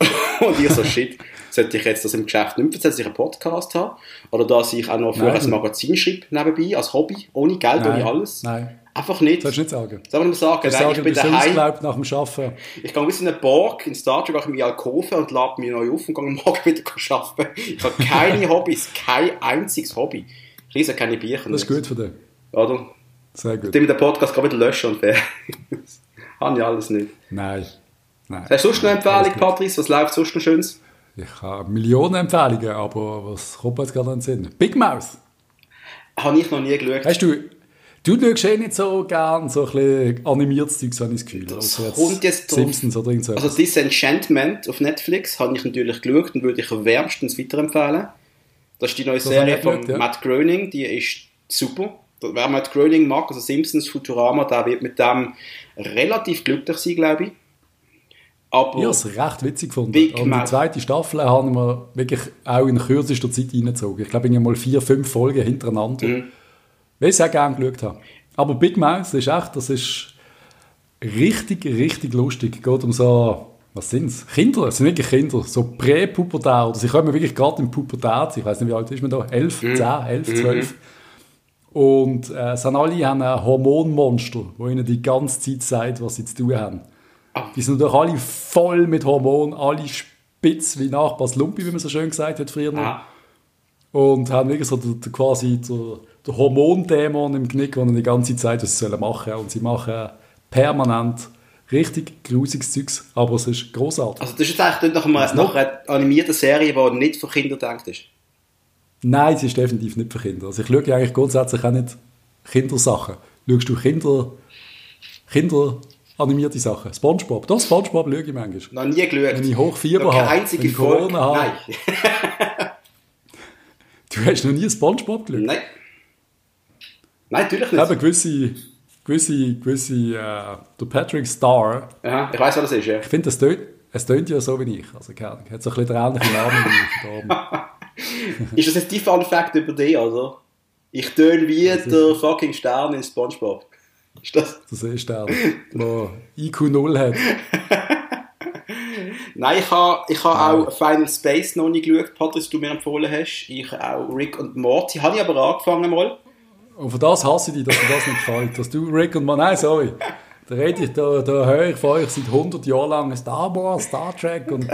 und ich so, shit, sollte ich jetzt das im Geschäft nicht erzählen, dass ich einen Podcast habe? Oder dass ich auch noch für Nein. ein Magazin schreibe nebenbei, als Hobby, ohne Geld, ohne alles? Nein, Einfach nicht. sollst du nicht sagen. Soll man nur sagen, nein, sagen, ich bin daheim, nach dem Arbeiten. ich gehe bis in einen Borg, in Star Trek, ich in meine Alkove und lade mich neu auf und gehe morgen wieder arbeiten. Ich habe keine Hobbys, kein einziges Hobby. Ich lese keine Bücher. Das ist gut für dich. Oder? Sehr gut. Ich den Podcast gerade wieder löschen und fertig. Habe ich alles nicht. Nein. Nein. Hast du sonst eine Empfehlung. Patrice? Was läuft sonst noch Schönes? Ich habe Millionen Empfehlungen, aber was kommt jetzt gerade in den Sinn? Big Mouth. Habe ich noch nie geschaut. Weißt du, du schaust eh nicht so gern so ein bisschen animiertes Zeug, habe ich das Gefühl. Das Also kommt jetzt. Simpsons oder irgend so. Also Disenchantment auf Netflix habe ich natürlich geschaut und würde ich wärmstens weiterempfehlen. Das ist die neue habe Serie von ja. Matt Groening, die ist super. Wer Matt Groening mag, also Simpsons, Futurama, der wird mit dem relativ glücklich sein, glaube ich. Aber ich habe es recht witzig gefunden. Big und die zweite Staffel haben wir wirklich auch in kürzester Zeit reingezogen. Ich glaube, ich habe mal vier, fünf Folgen hintereinander. Mhm. Weil ich es auch gerne geschaut habe. Aber Big Mouth, ist echt, das ist richtig, richtig lustig. Es geht um so, was sind es? Kinder, es sind wirklich Kinder, so Präpubertär. Oder sie kommen wirklich gerade in Pubertät. Ich weiß nicht, wie alt ist man da? 11, Mhm. 10, 11, 12. Und äh, sind alle haben ein Hormonmonster, wo ihnen die ganze Zeit sagt, was sie zu tun haben. Ah. Die sind natürlich alle voll mit Hormonen, alle spitz wie Nachbars Lumpi, wie man so schön gesagt hat früher noch. Ah, Und haben wirklich so den, den quasi den, den Hormondämon im Knick, der die ganze Zeit was sie sollen machen Und sie machen permanent richtig grusiges Zeugs, aber es ist großartig. also das ist jetzt eigentlich nach, einer, nach einer animierten Serie, die nicht für Kinder gedacht ist. Nein, sie ist definitiv nicht für Kinder. Also ich schaue eigentlich grundsätzlich auch nicht Kindersachen. Schaust du Kinder, Kinder animierte Sachen? Spongebob? Doch, Spongebob schaue ich manchmal. Noch nie geschaut. Wenn ich Hochfieber Noch keine habe, einzige wenn ich Folge. Corona habe. Nein. Du hast noch nie Spongebob geschaut? Nein. Nein, natürlich Ich nicht. habe gewisse, gewisse, gewisse, äh, der Patrick Star, Aha, ich weiß, was das ist, ja. ich finde, es tönt, es tönt ja so wie ich. Also, keine Ahnung, hat so ein bisschen den ähnlichen Namen wie ich. Ist das jetzt die Fun Fact über dich, oder? Ich töne wie der fucking Stern in Spongebob. Ist das? Das ist der, der IQ 0 hat. Nein, ich habe ich ha auch Final Space noch nicht geschaut, Patrice, du mir empfohlen hast. Ich auch Rick und Morty. Habe ich aber angefangen mal. Und für das hasse ich dich, dass dir das nicht gefällt. Dass du Rick und Man, nein, sorry. Da rede ich, da, da höre ich von euch seit 100 Jahren lang Star Wars, Star Trek und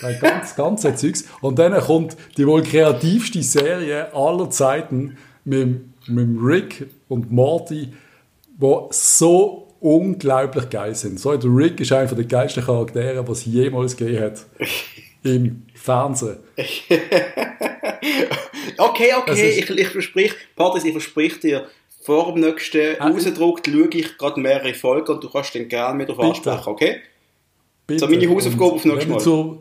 das ganze, ganze Zeugs. Und dann kommt die wohl kreativste Serie aller Zeiten mit, mit Rick und Morty, die so unglaublich geil sind. So, der Rick ist einer der geilsten Charaktere, was es jemals gegeben hat im Fernsehen. Okay, okay, ich, ich versprich, Patrice, ich versprich dir, vor dem nächsten Ah, Rausdruck schaue ich gerade mehrere Folgen und du kannst den gerne mit auf Bitte. ansprechen, okay? Bitte. So, meine Hausaufgabe auf nächstes wenn du Mal. Zur,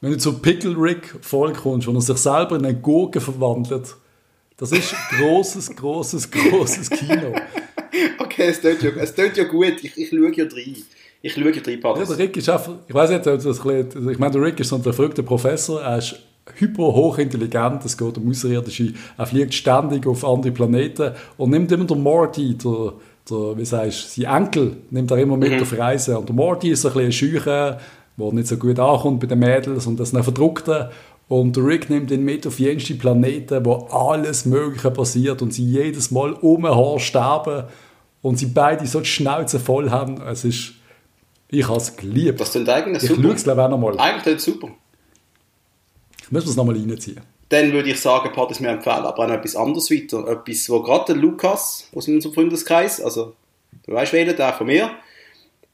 wenn du zur Pickle Rick Folge kommst, wo er sich selber in eine Gurke verwandelt, das ist grosses, grosses, grosses Kino. Okay, es tut ja, es tut ja gut, ich, ich schaue ja rein. Ich schaue ja rein, Ja, der. Rick ist einfach, ich weiß nicht, ob das bisschen, ich meine, der Rick ist so ein verrückter Professor, er ist hyper hochintelligent, es geht um Außerirdische, er fliegt ständig auf andere Planeten und nimmt immer den Morty, der, der wie sagst du, sein Enkel, nimmt er immer mit auf Reisen. Und der Morty ist so ein bisschen ein Scheuche, der nicht so gut ankommt bei den Mädels und das ist ein Verdruckter. Und der Rick nimmt ihn mit auf jenste Planeten, wo alles Mögliche passiert und sie jedes Mal um ein Haar sterben und sie beide so die Schnauze voll haben. Es ist, ich habe es geliebt. Das klingt eigentlich Ich super. schaue es glaube ich auch nochmal. Eigentlich super. Ich muss es nochmal reinziehen. Dann würde ich sagen, Patrice mir empfehlen, aber auch noch etwas anderes weiter. Etwas, wo gerade der Lukas aus unserem Freundeskreis, also du weißt welcher, der von mir,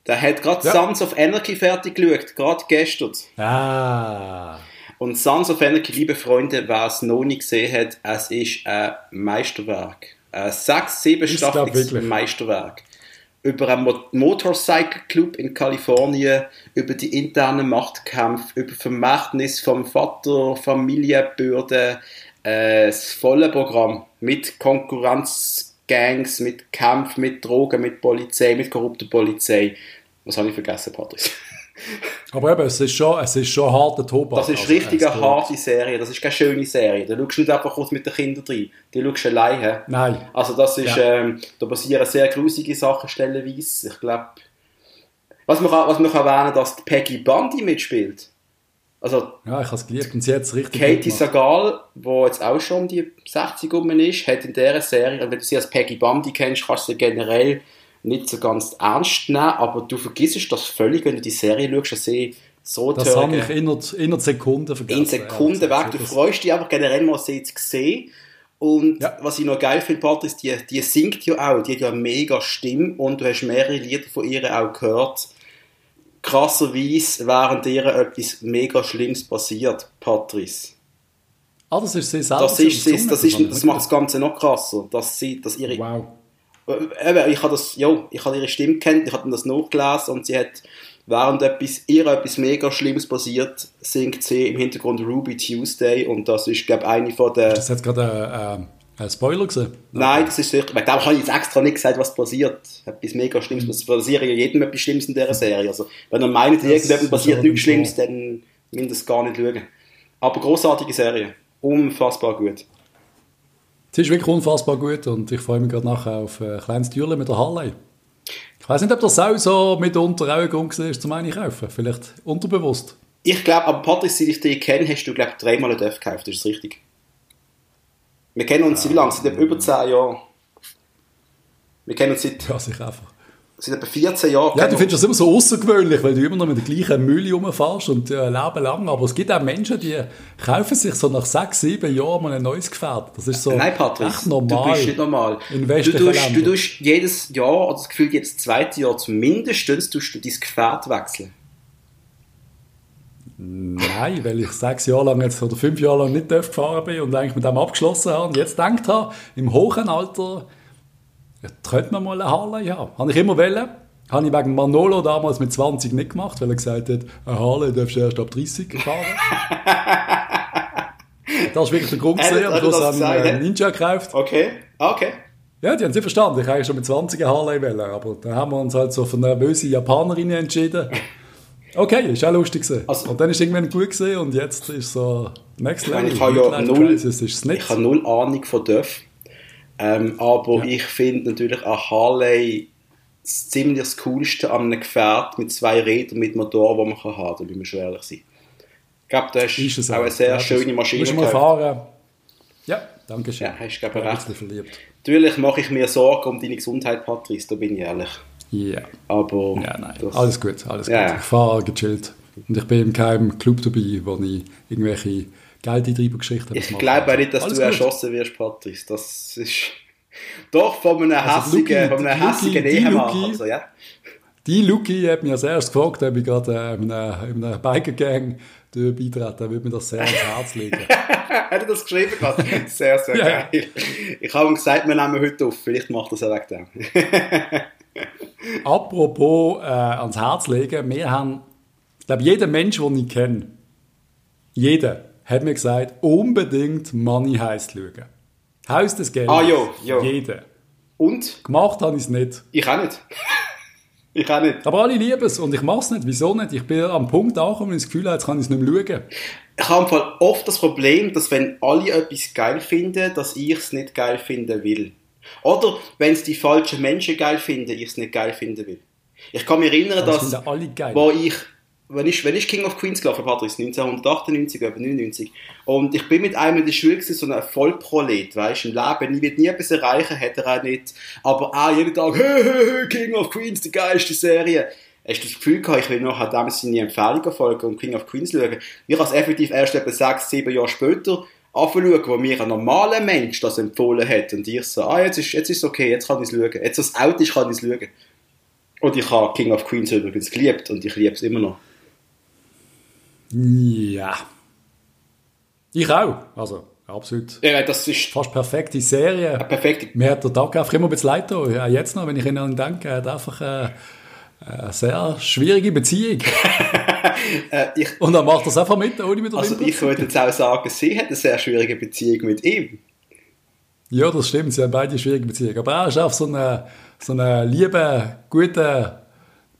der hat gerade Ja. Sons of Anarchy fertig geschaut, gerade gestern. Ah. Und Sons of Anarchy, liebe Freunde, wer es noch nicht gesehen hat, es ist ein Meisterwerk. Ein sechs-, siebenstaffeliges wirklich. Meisterwerk. Über einen Mo Motorcycle Club in Kalifornien, über die internen Machtkämpfe, über Vermächtnis vom Vater, Familienbürde, äh, das volle Programm mit Konkurrenzgangs, mit Kämpfen, mit Drogen, mit Polizei, mit korrupter Polizei. Was habe ich vergessen, Patrice? Aber eben, es ist schon, es ist schon harter Tobak. Das ist Also, richtig eine harte Serie, das ist keine schöne Serie. Da schaust du nicht einfach kurz mit den Kindern rein, die schaust du alleine. Nein. Also das ist, Ja. ähm, da passieren sehr grusige Sachen stellenweise. Ich glaube, was man, kann- was man kann erwähnen, dass die Peggy Bundy mitspielt. Also Ja, ich habe es geliebt und sie hat es richtig Katie. Sagal, die jetzt auch schon um die 60 rum ist, hat in dieser Serie, und wenn du sie als Peggy Bundy kennst, kannst du sie generell nicht so ganz ernst nehmen, aber du vergisst das völlig, wenn du die Serie schaust, dass sie so Das habe ich innerhalb, innerhalb Sekunden vergessen. in Sekunden Ja, weg. Du freust dich einfach generell mal, sie zu sehen. Und Ja. was ich noch geil finde, Patrice, die, die singt ja auch. Die hat ja eine mega Stimme und du hast mehrere Lieder von ihr auch gehört. Krasserweise, während ihr etwas mega Schlimmes passiert, Patrice. Ah, das ist sie selber. Das, ist, sie das, ist, das macht das Ganze noch krasser, dass sie, dass ihre, Wow. Eben, ich habe das, ja, ich habe ihre Stimme kennt, ich habe das nachgelesen und sie hat, während etwas, ihr etwas mega Schlimmes passiert, singt sie im Hintergrund Ruby Tuesday und das ist, glaube ich, eine von der... Das hat gerade ein, äh, ein Spoiler gesehen. Nein, das ist sicher, wegen dem habe ich jetzt extra nicht gesagt, was passiert. Etwas mega Schlimmes, es passiert ja jedem etwas Schlimmes in dieser Serie. Also, wenn ihr meint, ist passiert nichts. Schlimmes, dann müsst ihr es gar nicht schauen. Aber großartige Serie. Unfassbar gut. Sie ist wirklich unfassbar gut und ich freue mich gerade nachher auf ein kleines Türchen mit der Harley. Ich weiß nicht, ob das auch so mitunter auch ein Grund war, zum einkaufen. Vielleicht unterbewusst. Ich glaube, aber Patrick, seit ich dich kenne, hast du, glaube ich, dreimal einen Dörf gekauft. Ist das richtig? Wir kennen uns seit wie lange? Seit über 10 Jahren. Wir kennen uns seit, Ja, sich einfach. Seit etwa 14 Jahren. Ja, du findest das immer so außergewöhnlich, weil du immer noch mit der gleichen Mühle rumfährst und äh, leben lang. Aber es gibt auch Menschen, die kaufen sich so nach sechs, sieben Jahren mal ein neues Gefährt. Das ist so Nein, Patrick, echt normal. du bist nicht normal. In du, tust, du tust jedes Jahr, oder das Gefühl jedes zweite Jahr zumindest, tust du dein Gefährt wechseln. Nein, weil ich sechs Jahre lang jetzt, oder fünf Jahre lang nicht gefahren bin und eigentlich mit dem abgeschlossen habe und jetzt gedacht habe, im hohen Alter könnte man mal eine Harley haben. Habe ich immer wollen. Habe ich wegen Manolo damals mit 20 nicht gemacht, weil er gesagt hat, eine Harley darfst du erst ab 30 fahren. das war wirklich der Grund. Gewesen. Am Schluss das habe ich gesagt, einen ja? Ninja gekauft. Okay, okay. Ja, die haben sie verstanden. Ich habe eigentlich schon mit 20 eine Harley wollen, aber dann haben wir uns halt so für nervöse Japanerinnen entschieden. Okay, ist auch lustig gewesen. Also- und dann ist irgendwann gut gesehen und jetzt ist so next level. ich habe ja null, ich habe null Ahnung von Dörf. Ähm, aber ich finde natürlich ein Harley das ziemlich das Coolste an einem Gefährt mit zwei Rädern mit Motor, das man kann haben kann, da müssen wir ehrlich sein. Ich glaube, das ist, Ist es auch eine sehr Ja, schöne das- Maschine. Musst du mal fahren. Ja, danke schön. Ja, hast du, recht. verliebt. Natürlich mache ich mir Sorgen um deine Gesundheit, Patrice, da bin ich ehrlich. Ja. Aber Ja, nein. das- Alles gut, alles gut. Ja, ja. Ich fahre gechillt. Und ich bin in keinem Club dabei, wo ich irgendwelche Geldeintreibergeschichten ich mache. glaube auch nicht, dass Alles du gut. erschossen wirst, Patrice. Das ist doch von einem Also, hässigen, von einem die hässigen die Ehemann. Also, ja. Die Luki hat mich als erstes gefragt, ob ich gerade äh, in einer, in einer Biker-Gang beitrete. Er würde mir das sehr ans Herz legen. Hat er das geschrieben? gehabt? Sehr, sehr Ja. geil. Ich habe ihm gesagt, wir nehmen heute auf. Vielleicht macht er es wegen dem. Apropos äh, ans Herz legen, wir haben, ich glaube, jeder Mensch, den ich kenne, jeder, hat mir gesagt, unbedingt Money Heist schauen. Haus des Geldes. Ah, jo, jo. Jeder. Und? Gemacht habe ich es nicht. Ich auch nicht. ich auch nicht. Aber alle lieben es und ich mache es nicht. Wieso nicht? Ich bin am Punkt angekommen, ich das Gefühl habe, jetzt kann ich es nicht mehr schauen. Ich habe im Fall oft das Problem, dass wenn alle etwas geil finden, dass ich es nicht geil finden will. Oder wenn es die falschen Menschen geil finden, ich es nicht geil finden will. Ich kann mich erinnern, Das dass, finden alle geil. wo ich, wenn ich, wenn ich King of Queens gelaufen Patrice, 1998 oder 99, und ich bin mit einem in der Schule so ein Vollprolet, weißt du, im Leben, ich wird nie etwas erreichen, hat er auch nicht, aber auch jeden Tag, hey, hey, hey, King of Queens, die geilste Serie. Hast du das Gefühl gehabt, ich will nachher dem seine Empfehlungen folgen und King of Queens schauen? Ich habe es effektiv erst etwa sechs, sieben Jahre später anschauen, wo mir ein normaler Mensch das empfohlen hat und ich so, ah, jetzt ist, jetzt ist es okay, jetzt kann ich es schauen. Jetzt, was out ist, kann ich es schauen. Und ich habe King of Queens übrigens geliebt und ich liebe es immer noch. Ja. Ich auch. Also, absolut. Ja, das ist Fast perfekte Serie. eine perfekte Mir hat der Tag einfach immer ein bisschen leid getan. Ja, jetzt noch, wenn ich ihn denke, er hat einfach äh, eine sehr schwierige Beziehung. äh, ich, Und er macht das einfach mit, ohne mit der Also Wimper ich würde jetzt auch sagen, sie hat eine sehr schwierige Beziehung mit ihm. Ja, das stimmt. Sie haben beide schwierige Beziehungen. Aber er ist auch so ein so eine liebe, guter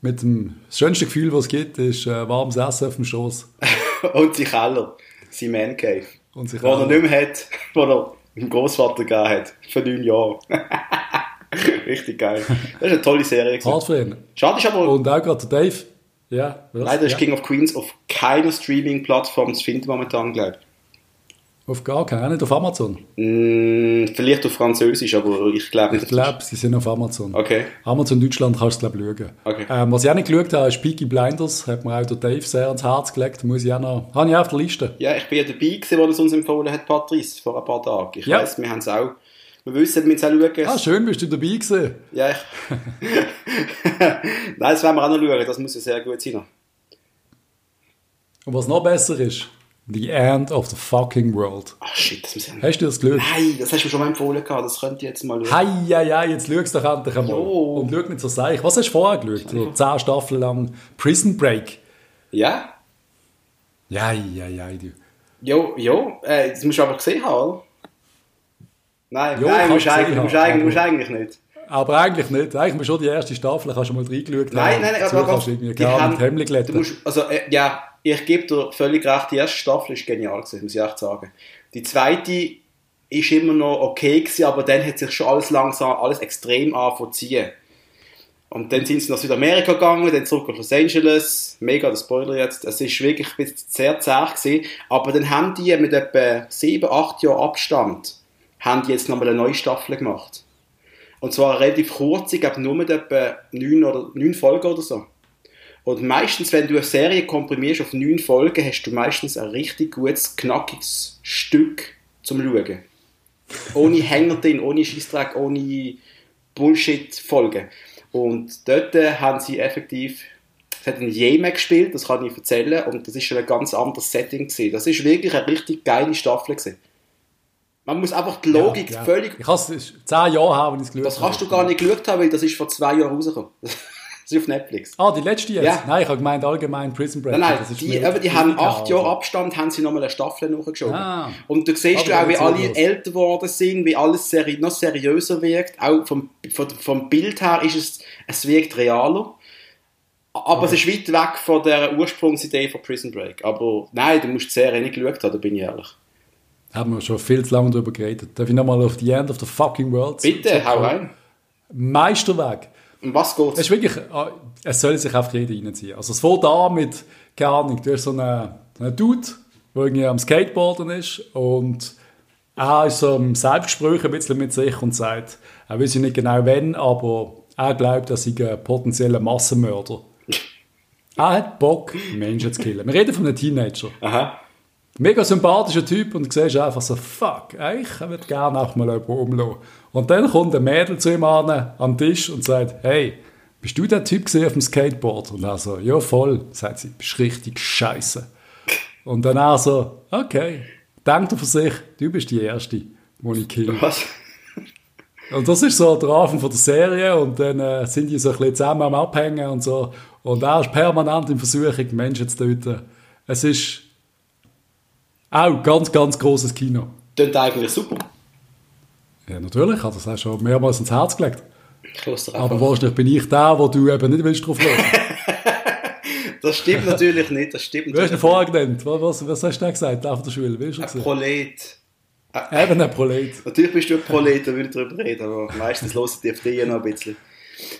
mit dem das schönste Gefühl, was es gibt, ist äh, warmes Essen auf dem Schoß. und sein Keller, sein Man Cave. Und sich Wo er auch- nicht mehr hat, wo er dem Großvater gegeben hat. Für neun Jahre. Richtig geil. Das ist eine tolle Serie. Hart für ihn. Schade ist aber, Und auch gerade Dave. Ja, was? leider ist ja. King of Queens auf keiner Streaming-Plattform zu finden momentan, glaube ich. Auf gar keinen, nicht auf Amazon. Mm, vielleicht auf Französisch, aber ich glaube nicht. Ich glaube, sie sind auf Amazon. Okay. Amazon Deutschland kannst du, glaube ich, schauen. Okay. Ähm, was ich auch nicht geschaut habe, ist Peaky Blinders. Hat mir auch der Dave sehr ans Herz gelegt. Muss ich auch noch... Habe ich auch auf der Liste. Ja, ich bin ja dabei gewesen, wo er es uns empfohlen hat, Patrice, vor ein paar Tagen. Ich Ja. weiss, wir haben es auch. Wir wissen, wir müssen auch schauen. Ah, schön, bist du dabei gewesen. Ja, ich. Nein, das werden wir auch noch schauen. Das muss ja sehr gut sein. Und was noch besser ist, The End of the Fucking World. Ach shit, das muss ich Hast du das geschaut? Nein, das hast du mir schon mal empfohlen gehabt. Das könnt ihr jetzt mal schauen. Hei, hei, hei, jetzt schau es doch endlich einmal. Jo. Und schau nicht so seich. Was hast du vorher geschaut? So zehn Staffeln lang Prison Break. Ja? Ja, hei, hei, du. Jo, jo. Äh, das musst du aber gesehen haben, oder? Nein, Jo, nein, musst gesehen eigentlich, musst, haben, eigentlich, musst eigentlich nicht. Aber eigentlich nicht. Eigentlich musst du schon die erste Staffel, kannst du mal reingeschaut Nein, nein, nein, aber kannst du irgendwie gar haben- mit Hemmli du glätten. musst, also, äh, ja, ich gebe dir völlig recht, die erste Staffel ist genial gewesen, muss ich echt sagen. Die zweite ist immer noch okay gewesen, aber dann hat sich schon alles langsam, alles extrem angefangen zu ziehen. Und dann sind sie nach Südamerika gegangen, dann zurück nach Los Angeles. Mega, der Spoiler jetzt. Es ist wirklich ein bisschen sehr zäh gewesen. Aber dann haben die mit etwa sieben, acht Jahren Abstand, haben die jetzt nochmal eine neue Staffel gemacht. Und zwar relativ kurz, ich glaube nur mit etwa neun, oder, neun Folgen oder so. Und meistens, wenn du eine Serie komprimierst auf neun Folgen, hast du meistens ein richtig gutes, knackiges Stück zum Schauen. Ohne Hänger drin, ohne Scheissdreck, ohne Bullshit-Folgen. Und dort äh, haben sie effektiv, es hat ein Jemen gespielt, das kann ich erzählen, und das ist schon ein ganz anderes Setting gewesen. Das ist wirklich eine richtig geile Staffel gewesen. Man muss einfach die Logik Ja, ja. völlig Ich habe es zehn Jahre haben, wenn ich es geschaut das kannst du gar nicht geschaut haben, weil das ist vor zwei Jahren rausgekommen. das ist auf Netflix. Ah, die letzte jetzt? Ja. Nein, ich habe gemeint allgemein Prison Break. Nein, nein, die, aber die haben acht Jahre Abstand, haben sie nochmal eine Staffel nachgeschoben. Ah. Und du siehst Aber du auch, wie alle los. älter geworden sind, wie alles seri noch seriöser wirkt. Auch vom, vom, vom Bild her ist es, es wirkt realer. Aber es ist weit weg von der Ursprungsidee von Prison Break. Aber nein, du musst die Serie nicht geschaut haben, da bin ich ehrlich. Haben wir schon viel zu lange darüber geredet. Darf ich nochmal auf die End of the fucking World Bitte, hau rein. Meisterwerk. Um was Es geht's? ist wirklich, ah, es soll sich einfach jeder reinziehen. Also es fängt an mit, keine Ahnung, du hast so einen, so einen Dude, der irgendwie am Skateboarden ist und er ist so im Selbstgespräch ein bisschen mit sich und sagt, er weiß nicht genau wann, aber er glaubt, er sei ein potenzieller Massenmörder. er hat Bock, Menschen zu killen. Wir reden von einem Teenager. Aha. Mega sympathischer Typ und siehst einfach so, fuck, ich würde gerne auch mal jemanden umlassen. Und dann kommt ein Mädel zu ihm an, am Tisch und sagt, hey, bist du der Typ auf dem Skateboard? Und er so, ja voll. Sagt sie, bist richtig scheiße. Und dann er so, okay, denkt er für sich, du bist die Erste, die ich kill. Was? Und das ist so der Anfang von der Serie und dann äh, sind die so ein bisschen zusammen am Abhängen und so. Und er ist permanent in Versuchung, Menschen zu töten. Es ist auch ganz, ganz großes Kino. Klingt eigentlich super. Ja, natürlich, ich habe das auch schon mehrmals ins Herz gelegt. Aber wahrscheinlich bin ich der, wo du eben nicht willst drauf hören. Das stimmt natürlich nicht, das stimmt Du hast ihn vorher genannt. Was, was, hast du denn gesagt auf der Schule? Wie hast du Ein? Prolet. Eben ein Prolet. Natürlich bist du ein Prolet, da will ich drüber reden, aber meistens hören die FDI noch ein bisschen.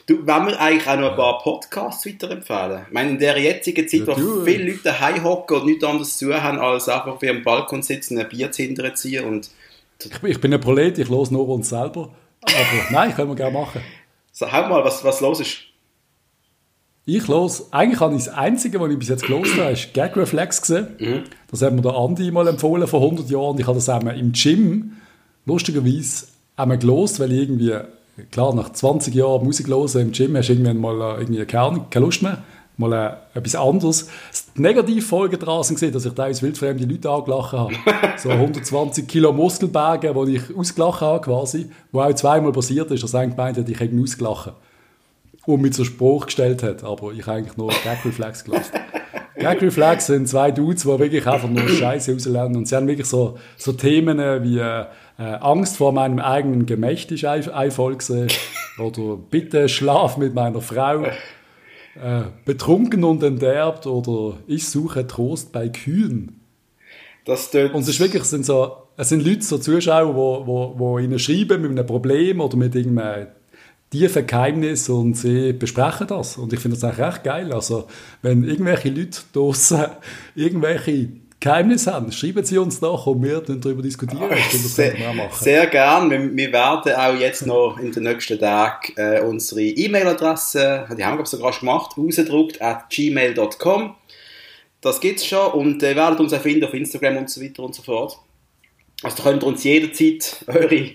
Du, wenn wir eigentlich auch noch ein paar Podcasts weiterempfehlen? Ich meine, in der jetzigen Zeit, Ja, wo viele Leute daheim hocken und nichts anderes zu tun haben, als einfach wie am Balkon sitzen, ein Bier zu ziehen und Ich, bin- ich bin ein Prolet, ich los nur uns selber. Aber nein, können wir gerne machen. so, hau mal, was, was los ist. Ich los, eigentlich habe ich das Einzige, was ich bis jetzt gelost habe, ist Gag Reflex gesehen. Das hat mir der Andi mal empfohlen vor 100 Jahren. Ich habe das einmal im Gym, lustigerweise, einmal gelost, weil ich irgendwie, klar, nach 20 Jahren Musik hören im Gym hast du irgendwann mal äh, irgendwie keine, Lust mehr. Mal äh, etwas anderes. Die Negativfolgen daran sind gesehen, dass ich teilweise wildfremde Leute angelacht habe. so 120 Kilo Muskelberge, die ich ausgelacht habe quasi, wo auch zweimal passiert ist, dass einer gemeint hat, ich hätte ihn ausgelacht und mit so Spruch gestellt hat, aber ich eigentlich nur Gag Reflex gelassen. Gag Reflex sind zwei Dudes, die wirklich einfach nur Scheiße rauslernen und sie haben wirklich so, so Themen wie äh, äh, Angst vor meinem eigenen Gemächt ist ein, ein oder bitte schlaf mit meiner Frau äh, betrunken und enterbt oder ich suche Trost bei Kühen. Das Und es ist wirklich, es sind, so, es sind Leute, so Zuschauer, wo, wo, wo ihnen schreiben mit einem Problem oder mit irgendeinem tiefen Geheimnis und sie besprechen das. Und ich finde das eigentlich recht geil. Also, wenn irgendwelche Leute draussen irgendwelche Geheimnisse haben, schreiben sie uns nach und wir dann darüber diskutieren. Sehr, sehr gern. Wir, wir werden auch jetzt noch in den nächsten Tagen äh, unsere E-Mail-Adresse, die haben wir sogar schon gemacht, rausgedruckt, at gmail.com. Das gibt's schon und äh, werdet uns auch finden auf Instagram und so weiter und so fort. Also da könnt ihr uns jederzeit eure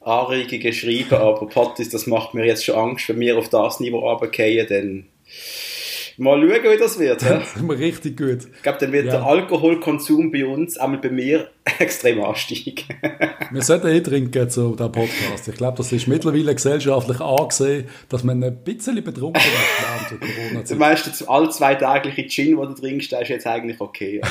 Anregungen schreiben, aber Pattis, das macht mir jetzt schon Angst, wenn wir auf das Niveau runterfallen, dann mal schauen, wie das wird. Das sind wir richtig gut. Ich glaube, dann wird Ja. der Alkoholkonsum bei uns, einmal bei mir, extrem ansteigen. Wir sollten eh trinken zu diesem Podcast. Ich glaube, das ist mittlerweile gesellschaftlich angesehen, dass man ein bisschen betrunken ist während der Corona-Zeit. meiste all zwei tägliche Gin, den du trinkst, der ist jetzt eigentlich okay.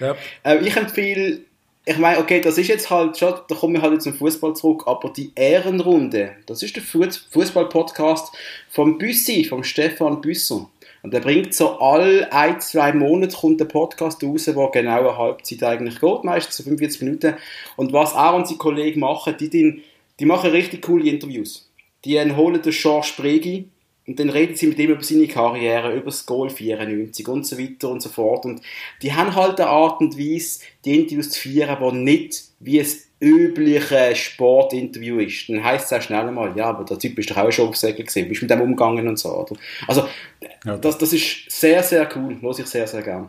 Ja. äh, ich empfehle, ich meine, okay, das ist jetzt halt schon, da kommen wir halt jetzt zum Fußball zurück, aber die Ehrenrunde, das ist der Fuß- Fußball-Podcast vom Büssi, vom Stefan Büsser. Und der bringt so all ein, zwei Monate kommt der Podcast raus, wo genau eine Halbzeit eigentlich geht, meistens so 45 Minuten. Und was und seine Kollegen machen, die, die, die machen richtig coole Interviews. Die holen den George Spregi und dann reden sie mit ihm über seine Karriere, über das Goal 94 und so weiter und so fort. Und die haben halt eine Art und Weise, die Interviews zu führen, die nicht wie ein übliche Sportinterview ist. Dann heisst es auch schnell mal, ja, aber der Typ ist doch auch schon auf Segel gesehen, bist mit dem umgegangen und so. Oder? Also, Ja. das, das ist sehr, sehr cool, los ich sehr, sehr gern.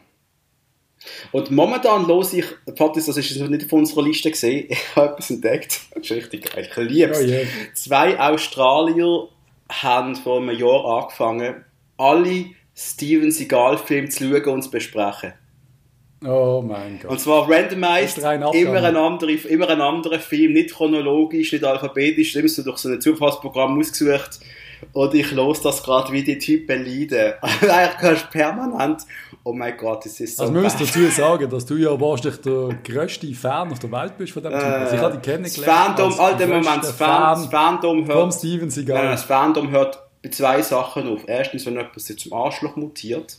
Und momentan los ich, Patrice, das ist nicht auf unserer Liste gesehen, ich habe etwas entdeckt, das ist richtig geil, ich liebe es. Oh je. Zwei Australier haben vor einem Jahr angefangen, alle Steven Seagal-Filme zu schauen und zu besprechen. Oh mein Gott. Und zwar randomized, immer ein, anderer, immer ein anderer Film, nicht chronologisch, nicht alphabetisch, immer so durch so ein Zufallsprogramm ausgesucht. Und ich los das gerade, wie die Typen leiden. Eigentlich hörst du permanent, oh mein Gott, das ist so Also man muss dazu sagen, dass du ja wahrscheinlich der grösste Fan auf der Welt bist von dem Typ. Also ich habe dich das kennengelernt. Fandom, als alter Moment, das, Fan, das Fandom vom hört, Steven nein, Seagal. das Fandom hört bei zwei Sachen auf. Erstens, wenn jemand sich zum Arschloch mutiert,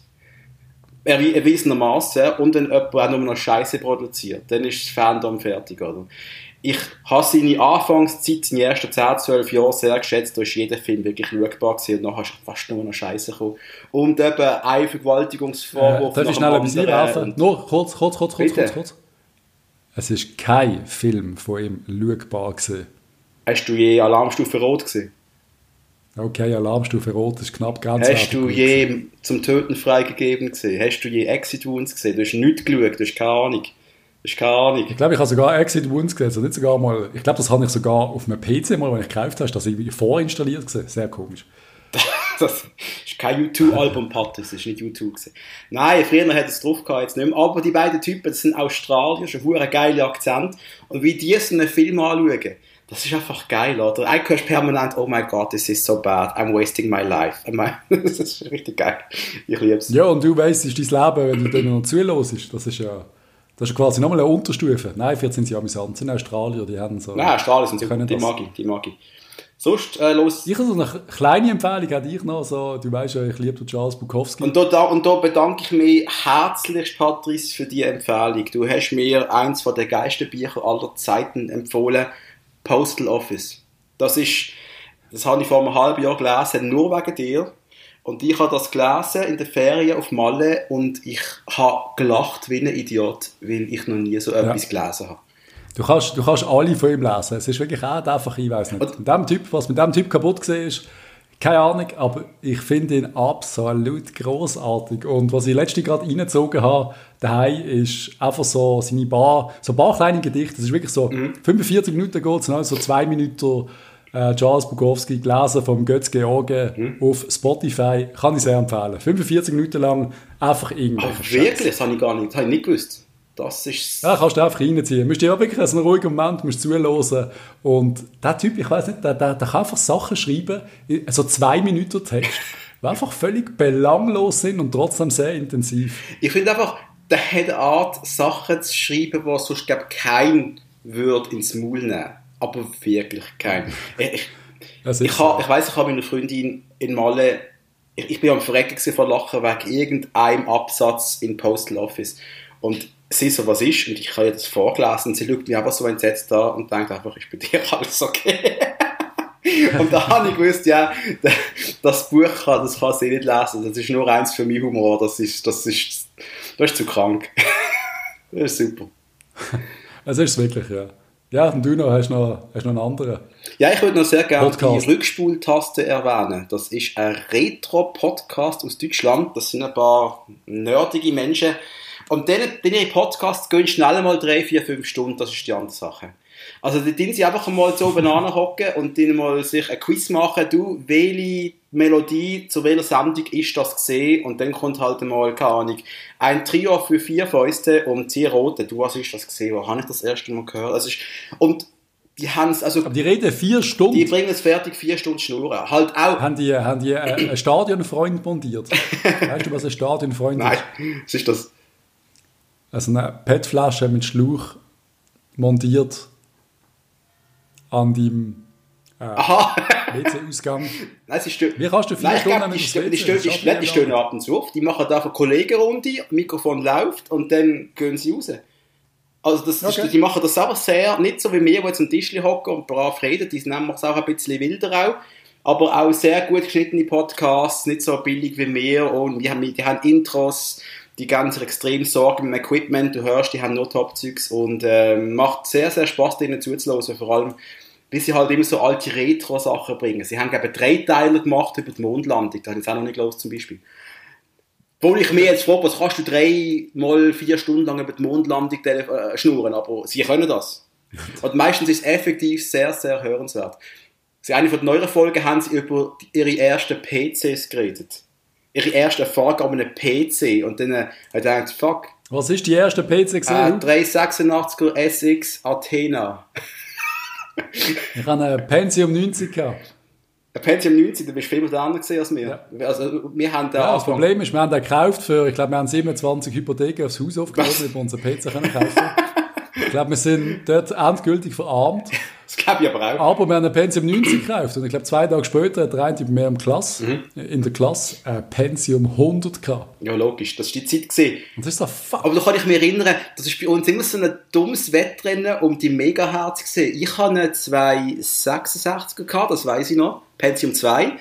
erwi- erwiesenermaßen, und wenn jemand auch nur noch Scheiße produziert, dann ist das Fandom fertig, oder? Ich habe seine Anfangszeit, seine ersten 10, 12 Jahre sehr geschätzt, da ist jeder Film wirklich schaubar gewesen, und nachher ist fast nur noch Scheiße gekommen. Und eben ein Äh, Vergewaltigungsvorwurf darf ich schnell etwas einwerfen? Nur kurz, kurz, kurz, kurz, kurz, kurz. Es ist kein Film von ihm schaubar gewesen. Hast du je Alarmstufe Rot gesehen? Okay, Alarmstufe Rot ist knapp grenzwertig. Hast du je zum Töten freigegeben gesehen? Hast du je Exit Wounds gesehen? Du hast nichts geschaut, du hast keine Ahnung. Hast keine Ahnung. Ich glaube, ich habe sogar Exit Wounds gesehen. Also nicht sogar mal, ich glaube, das habe ich sogar auf einem PC mal, wenn ich gekauft habe, ist das irgendwie vorinstalliert gesehen. Sehr komisch. Das ist kein U2-Album, Pat, das ist nicht U2 gewesen. Nein, früher hat es drauf gehabt, jetzt nicht mehr. Aber die beiden Typen, das sind Australier, schon einen geilen Akzent. Und wie die so einen Film anschauen, das ist einfach geil, oder? Eigentlich hörst du permanent, oh my God, this is so bad, I'm wasting my life. Das ist richtig geil. Ich liebe es. Ja, und du weißt, es ist dein Leben, wenn du dann noch zuhörst. Das ist ja, das ist quasi nochmal eine Unterstufe. Nein, vielleicht sind sie amüsant. Das sind Australier, die haben so... Nein, Australier sind können die das. mag ich, die mag ich. Sonst, äh, los. Ich habe so eine kleine Empfehlung, hätte ich noch so, du weißt ja, ich liebe Charles Bukowski. Und da, da, und da bedanke ich mich herzlichst, Patrice, für die Empfehlung. Du hast mir eins von der geilsten Bücher aller Zeiten empfohlen, Postal Office. Das ist, das habe ich vor einem halben Jahr gelesen, nur wegen dir. Und ich habe das gelesen in den Ferien auf Malle und ich habe gelacht wie ein Idiot, weil ich noch nie so etwas gelesen habe. Du kannst, du kannst alle von ihm lesen. Es ist wirklich auch einfach, ich weiß nicht. Mit dem typ, was mit dem Typ kaputt gesehen ist, keine Ahnung, aber ich finde ihn absolut großartig. Und was ich letztens gerade reingezogen habe, daheim ist einfach so seine Bar, so ein paar kleine Gedichte. Das ist wirklich so, 45 Minuten geht es, so zwei Minuten äh, Charles Bukowski gelesen vom Götz George auf Spotify. Kann ich sehr empfehlen. 45 Minuten lang einfach irgendwelche Ach, wirklich? Das habe ich gar nicht, das habe ich nicht gewusst. Das ist... Ja, kannst du einfach reinziehen. Du musst dir auch wirklich einen ruhigen Moment musst zuhören. Und der Typ, ich weiß nicht, der, der, der kann einfach Sachen schreiben, also zwei Minuten Text, die einfach völlig belanglos sind und trotzdem sehr intensiv. Ich finde einfach, der hat eine Art, Sachen zu schreiben, die sonst, glaube kein würde ins Maul nehmen. Aber wirklich kein. Ich, ich, ich, ha- ich weiss, ich habe meiner Freundin in Malle ich, ich bin am Verrecken vor Lachen wegen irgendeinem Absatz in Postal Office. Und sie so, was ist? Und ich habe ihr das vorgelesen und sie schaut mich einfach so entsetzt da und denkt einfach, ist bei dir alles okay? und da habe ich gewusst, ja, das Buch kann, das kann sie nicht lesen. Das ist nur eins für meinen Humor. Das ist, das ist, das ist zu krank. das ist super. Es ist wirklich, ja. Ja, und du noch, hast noch, hast noch einen anderen. Ja, ich würde noch sehr gerne Podcast. die Rückspultaste erwähnen. Das ist ein Retro-Podcast aus Deutschland. Das sind ein paar nerdige Menschen. Und denen Podcasts gehen schnell mal drei, vier, fünf Stunden. Das ist die andere Sache. Also, die dienen sie einfach mal so oben hocken und dann mal sich ein Quiz machen. Du, welche Melodie zu welcher Sendung ist das gesehen? Und dann kommt halt mal, keine Ahnung, ein Trio für vier Fäuste und zehn Rote. Du, was ist das gesehen? Wo habe ich das erste Mal gehört? Also, und die haben es, also... Aber die reden vier Stunden? Die bringen es fertig, vier Stunden schnurren. Halt auch... Haben die, haben die äh, ein Stadionfreund montiert? weißt du, was ein Stadionfreund ist? Nein, was ist das? Also eine PET-Flasche mit Schluch montiert an deinem äh, WC-Ausgang. Wie kannst du vier Nein, Stunden nicht die, die, stehen, die, die, die stehen ab und zu auf. Die machen da eine Kollegenrunde, Mikrofon läuft und dann gehen sie raus. Also das, okay. die machen das aber sehr, nicht so wie wir, die jetzt am Tisch hocken und brav reden, die nehmen es auch ein bisschen wilder auch, aber auch sehr gut geschnittene Podcasts, nicht so billig wie wir und wir haben, die haben Intros, die ganz extrem Sorgen im Equipment, du hörst, die haben nur Top-Zeugs und äh, macht sehr, sehr Spaß, denen zuzuhören, vor allem, wie sie halt immer so alte Retro-Sachen bringen. Sie haben eben drei Teile gemacht über die Mondlandung, da habe ich jetzt auch noch nicht los zum Beispiel. Obwohl ich mir jetzt frage, was kannst du drei mal vier Stunden lang über die Mondlandung äh, schnurren, aber sie können das. Und meistens ist es effektiv sehr, sehr hörenswert. Sie eine von den neueren Folgen haben sie über ihre ersten PCs geredet ihre erste Erfahrung an einem PC und dann äh, habe ich gedacht, fuck. Was ist die erste PC gesehen? Äh, 386er SX Athena. ich habe einen Pentium 90 gehabt. Ein Pentium 90, da bist du viel moderner gesehen als wir. Ja. Also, wir haben ja, das Problem ist, wir haben den gekauft für, ich glaube, wir haben 27 Hypotheken aufs Haus aufgebaut, damit wir unseren PC können kaufen Ich glaube, wir sind dort endgültig verarmt. Das glaube ich aber auch. Aber wir haben ein Pentium 90 gekauft und ich glaube, zwei Tage später hat der eine bei mir im Klasse, mhm. in der Klasse ein Pentium 100 gehabt. Ja, logisch, das war die Zeit. Gewesen. Und das ist doch fuck. Aber da kann ich mich erinnern, das ist bei uns immer so ein dummes Wettrennen um die Megahertz gesehen. Ich hatte eine 266 gehabt, das weiß ich noch. Pentium 2,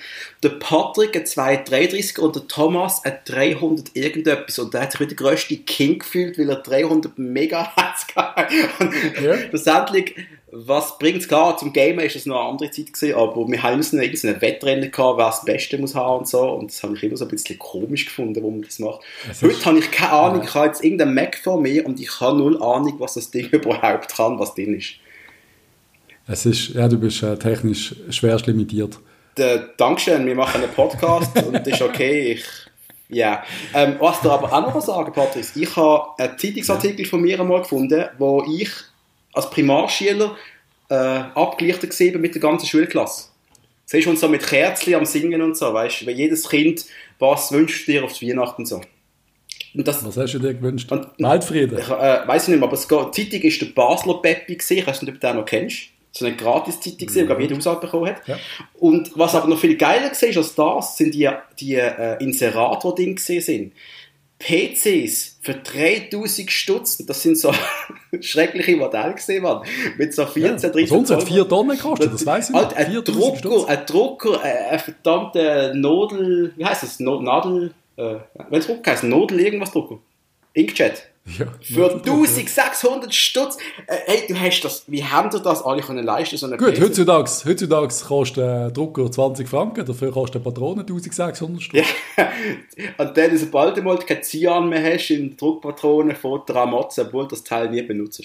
der Patrick ein 233 und der Thomas ein 300 irgendetwas und der hat sich wie der grösste King gefühlt, weil er 300 Megahertz hatte. Und ja. schlussendlich was bringt es? Klar, zum Gamen ist es noch eine andere Zeit gewesen, aber wir haben immer ein Wettrennen gehabt, wer das Beste muss haben und so. Und das habe ich immer so ein bisschen komisch gefunden, wo man das macht. Das Heute habe ich keine Ahnung, ich habe jetzt irgendeinen Mac vor mir und ich habe null Ahnung, was das Ding überhaupt kann, was drin ist. Es ist, ja, du bist äh, technisch schwerst limitiert. Der, Dankeschön, wir machen einen Podcast und das ist okay. Ich, ja. Ähm, was du aber auch noch sagen, Patrice, ich habe einen Zeitungsartikel von mir einmal gefunden, wo ich als Primarschüler äh, abgelichtet gesehen mit der ganzen Schulklasse. Siehst du uns so mit Kerzen am Singen und so, weißt du, weil jedes Kind, was wünscht dir auf Weihnachten so. Das, was hast du dir gewünscht? Weltfrieden? Ich, äh, weiß ich nicht mehr, aber die Zeitung ist der Basler Peppi gesehen, ich weiß nicht, ob du den noch kennst. So eine Gratis-Zeitung die jeder Haushalt bekommen hat. Ja. Und was aber noch viel geiler war als das, sind die, die äh, Inserate, die drin gesehen sind. PCs für 3000 Stutz, das sind so schreckliche Modelle gesehen, man. Mit so 14, ja, 13 Sonst hat 4 Tonnen gekostet, das weiß ich halt, nicht. Ein Drucker, ein Drucker, äh, ein verdammter Nodel, wie heißt das? Nadel, äh, wenn es Drucker heißt, Nodel irgendwas Drucker. Inkjet. Ja, für 1600 Stutz. Äh, hey, du hast das, wie haben dir das alle können leisten? So Gut, heutzutage, heutzutage kostet ein Drucker 20 Franken, dafür kostet eine Patrone 1600 Stutz. Ja, und dann, sobald du mal kein Cyan mehr hast in Druckpatronen von Dramotze, obwohl du das Teil nie benutzt.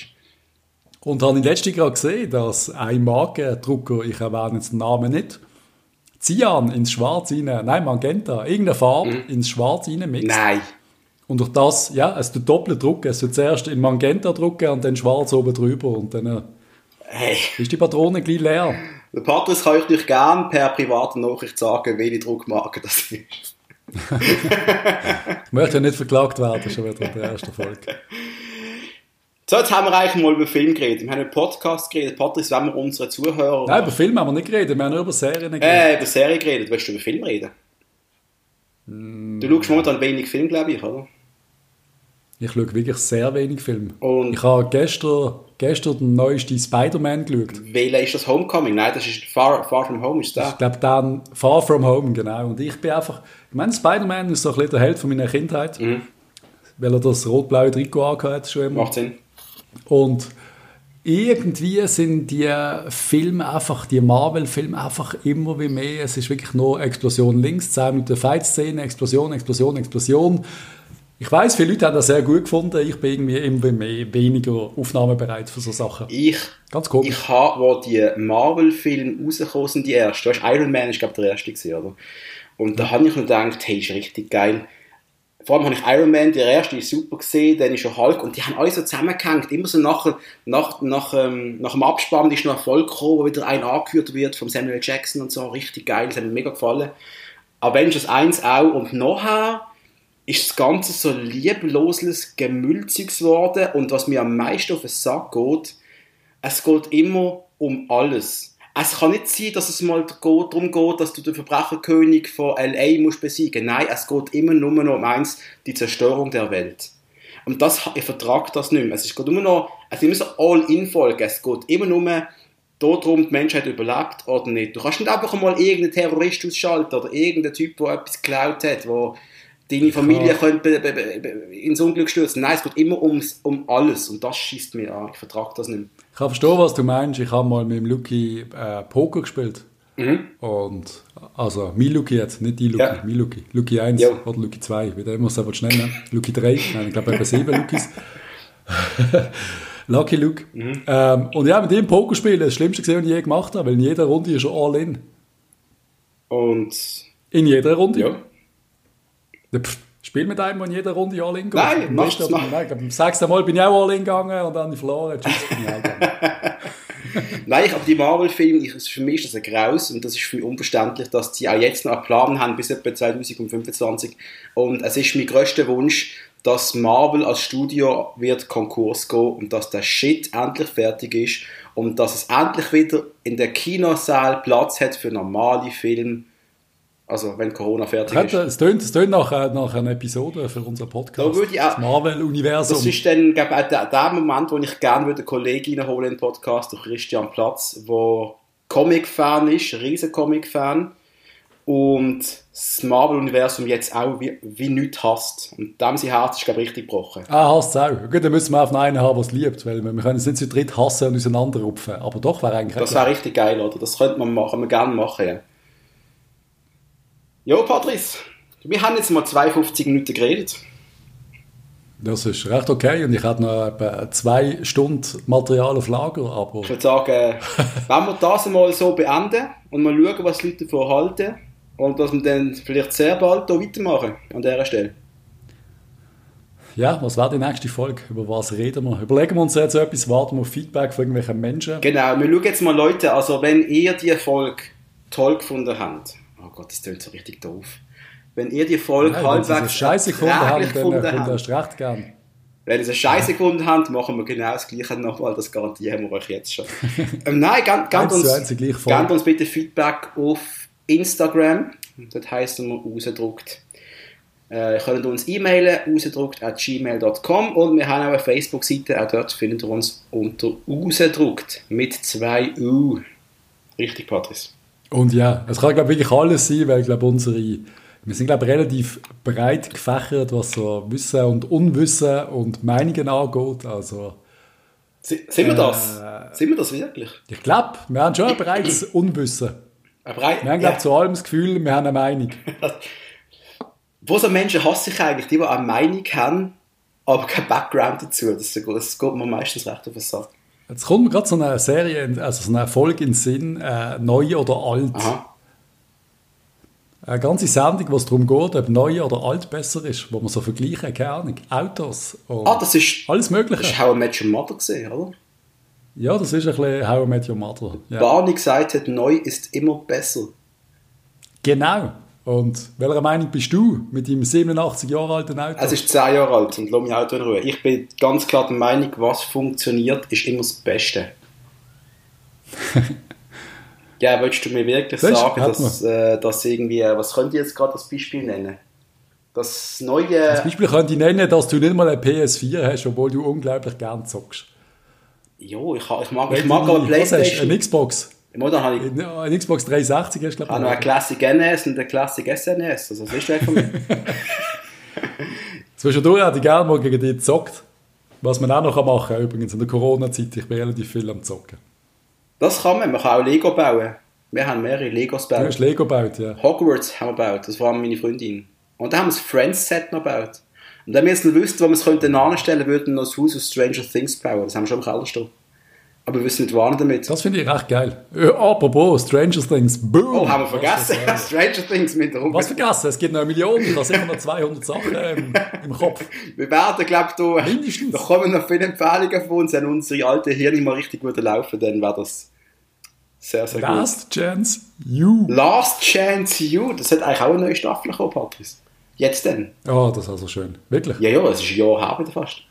Und habe ich letztens gerade gesehen, dass ein Markendrucker, ich erwähne jetzt den Namen nicht, Cyan ins Schwarz rein, nein, Magenta, irgendeine Farbe mhm. ins Schwarz rein mixt. Nein. Und durch das, ja, es tut doppelt drucken. Es tut zuerst in Magenta drucken und dann schwarz oben drüber und dann äh, hey. ist die Patrone gleich leer. Der Patrice kann ich euch gerne per private Nachricht sagen, welche Druckmarke das ist. ich möchte ja nicht verklagt werden, schon wieder in der ersten Folge. So, jetzt haben wir eigentlich mal über Film geredet. Wir haben über Podcast geredet. Patrice, wenn wir unsere Zuhörer... Nein, über Film haben wir nicht geredet. Wir haben nur über Serien geredet. Äh, über Serien geredet. Willst du über Film reden? Du schaust momentan wenig Film, glaube ich, oder? Ich schaue wirklich sehr wenig Film. Und- ich habe gestern, gestern den neuesten Spider-Man geschaut. Welcher ist das Homecoming? Nein, das ist Far, Far From Home, ist Ich das? glaube, dann Far From Home, genau. Und ich bin einfach, ich meine, Spider-Man ist so ein bisschen der Held von meiner Kindheit, Mhm. weil er das rot-blaue Trikot angehört hat schon immer. Macht Sinn. Und irgendwie sind die Filme einfach, die Marvel-Filme einfach immer wie mehr. Es ist wirklich nur Explosion links, 10 Minuten Fight-Szene, Explosion, Explosion, Explosion. Ich weiß, viele Leute haben das sehr gut gefunden. Ich bin irgendwie immer mehr, weniger aufnahmebereit für so Sachen. Ich, Ganz komisch. ich habe, wo die Marvel-Filme rausgekommen sind, die ersten, du hast Iron Man, ist glaube der erste gewesen, oder? Und da habe ich mir gedacht, hey, ist richtig geil. Vor allem habe ich Iron Man, der erste ist super gesehen, dann ist schon Hulk und die haben alle so zusammengehängt. Immer so nach, nach, nach, ähm, nach dem Abspann ist noch Erfolg gekommen, wo wieder ein angeführt wird vom Samuel Jackson und so. Richtig geil, das hat mir mega gefallen. Avengers 1 auch und nachher ist das Ganze so liebloses Gemülziges geworden und was mir am meisten auf den Sack geht, es geht immer um alles. Es kann nicht sein, dass es mal darum geht, dass du den Verbrecherkönig von L.A. musst besiegen Nein, es geht immer nur noch um eins, die Zerstörung der Welt. Und das, ich vertrage das nicht mehr. Es ist geht immer noch, es ist immer so All-In-Folge. Es geht immer nur darum, die Menschheit überlebt oder nicht. Du kannst nicht einfach mal irgendeinen Terrorist ausschalten oder irgendeinen Typ, der etwas geklaut hat, wo deine Familie könnte ins Unglück stürzen. Nein, es geht immer ums, um alles und das schießt mir an. Ich vertrage das nicht. Ich kann verstehen, was du meinst. Ich habe mal mit dem Luki äh, Poker gespielt. Mhm. Und, also, mein Luki jetzt, nicht die Luki, Ja. mein Luki. Luki 1 Ja. oder Luki 2, wie der immer es aber schnell nennen. Luki 3, nein, ich glaube eben 7 Lukis. Lucky Luke. Mhm. Ähm, und ja, mit dem Poker spielen, das Schlimmste gesehen, was ich je gemacht habe, weil in jeder Runde ist er all in. Und In jeder Runde. ja, Ja, pff, Spiel mit einem, der in jeder Runde all in geht. Nein, mach's besten- mal. Nein, Beim sechsten Mal bin ich auch all in gegangen und dann verloren. Tschüss, bin ich heimgegangen. Nein, ich- aber die Marvel-Filme, für mich ist das ein Graus und das ist für mich unverständlich, dass die auch jetzt noch einen Plan haben bis etwa 2025. Und es ist mein grösster Wunsch, dass Marvel als Studio wird Konkurs gehen und dass der Shit endlich fertig ist und dass es endlich wieder in der Kinosaal Platz hat für normale Filme. Also, wenn Corona fertig ist. Es tönt, es tönt nach, äh, nach einer Episode für unseren Podcast. Da würde ich auch- das Marvel-Universum. Das ist dann glaub, auch der, der Moment, wo ich gerne würde einen Kollegen reinholen in den Podcast, der Christian Platz, der Comic-Fan ist, riesen Comic-Fan und das Marvel-Universum jetzt auch wie, wie nichts hasst. Und dem sein Herz ist, glaube ich, richtig gebrochen. Ah, hasst es auch. Gut, dann müssen wir auf einen haben, der es liebt, weil wir wir können es nicht zu dritt hassen und auseinanderrupfen. Aber doch wäre eigentlich Das wäre richtig geil, oder? Das könnte man machen, wir gerne machen, ja. Jo, Patrice, wir haben jetzt mal 52 Minuten geredet. Das ist recht okay und ich hatte noch etwa zwei Stunden Material auf Lager, aber Ich würde sagen, wenn wir das einmal so beenden und mal schauen, was die Leute davon halten und dass wir dann vielleicht sehr bald hier weitermachen an dieser Stelle. ja, was wäre die nächste Folge? Über was reden wir? Überlegen wir uns jetzt etwas, warten wir auf Feedback von irgendwelchen Menschen. Genau, wir schauen jetzt mal Leute, also wenn ihr die Folge toll gefunden habt, oh Gott, das klingt so richtig doof. Wenn ihr die Folge Nein, wenn sie halbwegs scheiße gefunden haben, erträglich dann kommt habt, erst recht gern. Wenn ihr es scheiße gefunden habt, machen wir genau das gleiche nochmal, das garantieren wir euch jetzt schon. ähm, nein, gebt uns, gebt uns bitte Feedback auf Instagram, das heisst immer rausgedruckt. Äh, ihr könnt uns e-mailen, rausgedruckt at gmail.com und wir haben auch eine Facebook-Seite, auch dort findet ihr uns unter rausgedruckt mit zwei U. Richtig, Patrice. Und ja, es kann glaube ich wirklich alles sein, weil ich glaube unsere, wir sind glaube relativ breit gefächert, was so Wissen und Unwissen und Meinungen angeht. Also Si- Sind wir das? Äh. Sind wir das wirklich? ich glaube, wir haben schon bereits Unwissen. Aber rei- Wir haben ja. glaube zu allem das Gefühl, wir haben eine Meinung. Wo so Menschen hasse ich eigentlich, die, die eine Meinung haben, aber kein Background dazu. Das, das geht mir meistens recht auf den Sack. Jetzt kommt mir gerade so eine Serie, also so eine Erfolg in den Sinn, äh, neu oder alt. Aha. Eine ganze Sendung, wo es darum geht, ob neu oder alt besser ist, wo man so vergleichen, keine Ahnung, Autos und Ah, das ist, alles Mögliche. das ist How I Met Your Mother gesehen, oder? Ja, das ist ein bisschen How I Met Your Mother. Ja. Barney gesagt hat, neu ist immer besser. Genau. Und welcher Meinung bist du mit deinem 87 Jahre alten Auto? Es ist 10 Jahre alt und lass mich Auto in Ruhe. Ich bin ganz klar der Meinung, was funktioniert, ist immer das Beste. ja, willst du mir wirklich Das sagen, dass, äh, dass irgendwie, was könnt ihr jetzt gerade als Beispiel nennen? Das neue... Als Beispiel könnte ich nennen, dass du nicht mal eine PS4 hast, obwohl du unglaublich gern zockst. Jo, ich, ich mag, ich mag aber? Playstation. Eine Xbox? Im Modern habe ich Eine Xbox 360 hast du, habe noch glaube eine Classic NS und eine Classic SNS. Also, das ist weg von mir. ich. Zwischendurch hätte ich gerne mal gegen dich gezockt. Was man auch noch machen kann, übrigens in der Corona-Zeit. Ich bin relativ viel am Zocken. Das kann man. Man kann auch Lego bauen. Wir haben mehrere Legos Du gebaut. hast Lego gebaut, ja. Hogwarts haben wir gebaut. Das war meine Freundin. Und dann haben wir das Friends-Set noch gebaut. Und wenn wir jetzt noch wüssten, wo wir es könnten anstellen, würden wir noch das Haus aus Stranger Things bauen. Das haben wir schon im Keller stehen. Aber wir nicht, wann damit. Das finde ich recht geil. Äh, apropos, Stranger Things. Boom! Oh, haben wir vergessen. Stranger Things mit der Was vergessen? Es gibt noch eine Million, ich habe sicher noch 200 Sachen im, im Kopf. Wir werden, glaube ich, da, Mindestens. da kommen noch viele Empfehlungen von uns. Wenn unsere alten Hirne mal richtig gut laufen, dann wäre das sehr, sehr gut. Last Chance You. Last Chance You. Das hat eigentlich auch eine neue Staffel gekommen, Patrice. Jetzt denn? Oh, das ist also schön. Wirklich? Ja, ja, es ist ein Jahr her fast.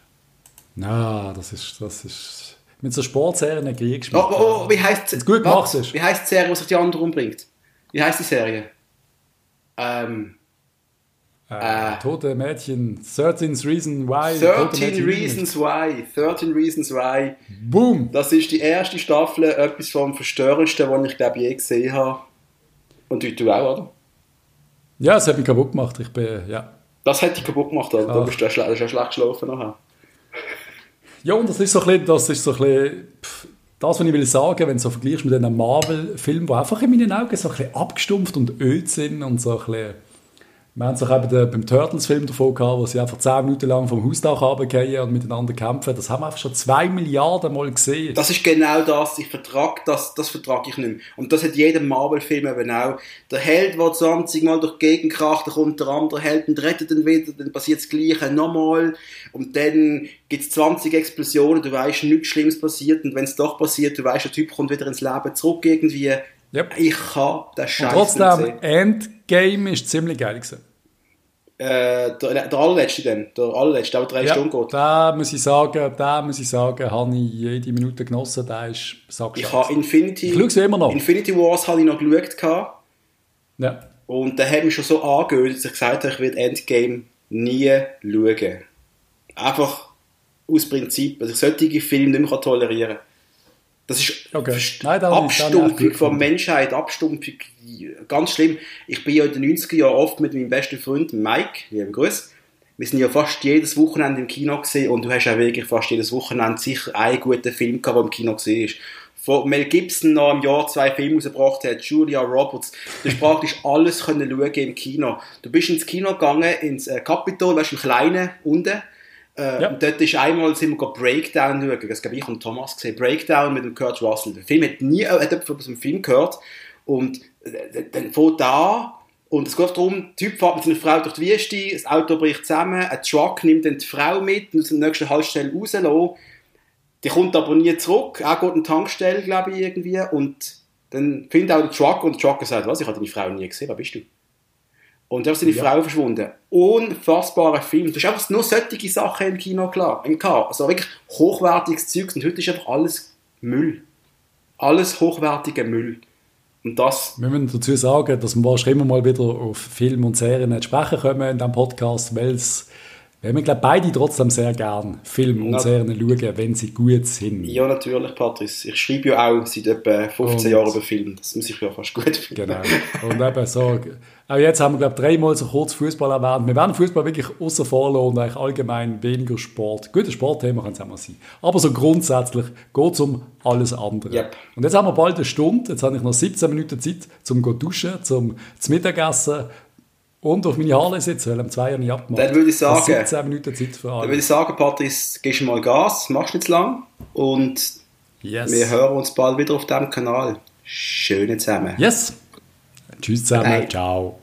Na, das ist, das ist mit so Sportserien ein Krieg Oh, oh, oh, wie heißt Wenn's gut gemacht ist. Wie heißt die Serie, die sich die andere umbringt? Wie heißt die Serie? Ähm, äh, Tote Mädchen. 13 Reasons Why. Tote 13 Mädchen Reasons Why. 13 Reasons Why. Boom! Das ist die erste Staffel, etwas vom Verstörendsten, was ich glaube je gesehen habe. Und du, du auch, oder? Ja, es hat mich kaputt gemacht. Ich bin, ja. Das hat dich kaputt gemacht, oder? Ah. Du bist du ja schlecht geschlafen nachher. Ja, und das ist so ein bisschen, das ist so ein bisschen pff, das, was ich will sagen, wenn du so vergleichst mit einem Marvel-Film, die einfach in meinen Augen so ein bisschen abgestumpft und öd sind und so ein bisschen... Wir haben es auch eben beim Turtles-Film davon gehabt, wo sie einfach 10 Minuten lang vom Hausdach runterfallen und miteinander kämpfen. Das haben wir einfach schon 2 Milliarden Mal gesehen. Das ist genau das. Ich vertrag das, das vertrag ich nicht mehr. Und das hat jeder Marvel-Film eben auch. Der Held, der 20 Mal durch die Gegend kracht, dann kommt der andere Held und rettet ihn wieder, dann passiert das Gleiche nochmal. Und dann gibt es 20 Explosionen, du weißt, nichts Schlimmes passiert. Und wenn es doch passiert, du weißt, der Typ kommt wieder ins Leben zurück irgendwie. Yep. Ich kann den Scheiß trotzdem. Endgame ist ziemlich geil gewesen. Äh, der, der allerletzte dann, der allerletzte, der drei Stunden geht. da muss ich sagen, da muss ich sagen, habe ich jede Minute genossen, der ist Ich sackscheiße. habe Infinity, Ich immer noch. Infinity Wars habe ich noch geschaut. Ja. Und der hat mich schon so angehört, dass ich gesagt habe, ich werde Endgame nie schauen. Einfach aus Prinzip, dass ich solche Filme nicht mehr tolerieren kann. Das ist Okay. Nein, Abstumpfung von. Menschheit, Abstumpfung, ganz schlimm. Ich bin ja in den 90er Jahren oft mit meinem besten Freund Mike, lieben Grüß. Wir sind ja fast jedes Wochenende im Kino gesehen und du hast ja wirklich fast jedes Wochenende sicher einen guten Film gehabt, der im Kino gesehen ist. Von Mel Gibson noch im Jahr zwei Filme rausgebracht hat, Julia Roberts. Du hast praktisch alles können schauen im Kino. Du bist ins Kino gegangen, ins äh, Capitol, weißt du, im Kleinen, unten. Äh, Ja. und dort ist einmal sind wir Breakdown schauen. Das glaube ich und Thomas gesehen. Breakdown mit dem Kurt Russell. Der Film hat nie äh, hat jemand von diesem Film gehört. Und äh, dann fängt da und es geht darum, der Typ fährt mit seiner Frau durch die Wüste, das Auto bricht zusammen, ein Truck nimmt dann die Frau mit und aus der nächsten Haltestelle rauslassen. Die kommt aber nie zurück. Er geht in die Tankstelle, glaube ich, irgendwie. Und dann findet auch der Truck und der Trucker sagt, was, ich habe deine Frau nie gesehen, wer bist du? Und dann ist seine Ja. Frau verschwunden. Unfassbarer Film. Du hast einfach nur solche Sachen im Kino klar. Im K. Also wirklich hochwertiges Zeug. Und heute ist einfach alles Müll. Alles hochwertiger Müll. Und das, Wir müssen dazu sagen, dass wir wahrscheinlich immer mal wieder auf Film und Serien sprechen kommen in diesem Podcast, weil es, wir glaube beide trotzdem sehr gern Film und Serien schauen, wenn sie gut sind. ja natürlich, Patrice. Ich schreibe ja auch seit etwa 15 Und- Jahren über Film. Das muss ich ja fast gut finden. Genau. Und eben so, auch jetzt haben wir, glaube ich, dreimal so kurz Fußball erwähnt. Wir werden Fußball wirklich außer vor und eigentlich allgemein weniger Sport. Gut, ein Sportthema kann es auch mal sein. Aber so grundsätzlich geht es um alles andere. Yep. Und jetzt haben wir bald eine Stunde. Jetzt habe ich noch 17 Minuten Zeit, zum zu duschen, zum zu Mittagessen und auf meine Haare sitzen, weil am 2 Uhr nicht abgemacht. Dann würde ich sagen- 17 Minuten Zeit für Dann würde ich sagen, Patrice, gehst du mal Gas, machst nicht zu lang. Und Yes. wir hören uns bald wieder auf diesem Kanal. Schöne zusammen. Yes. Tschüss zusammen. Bye. Ciao.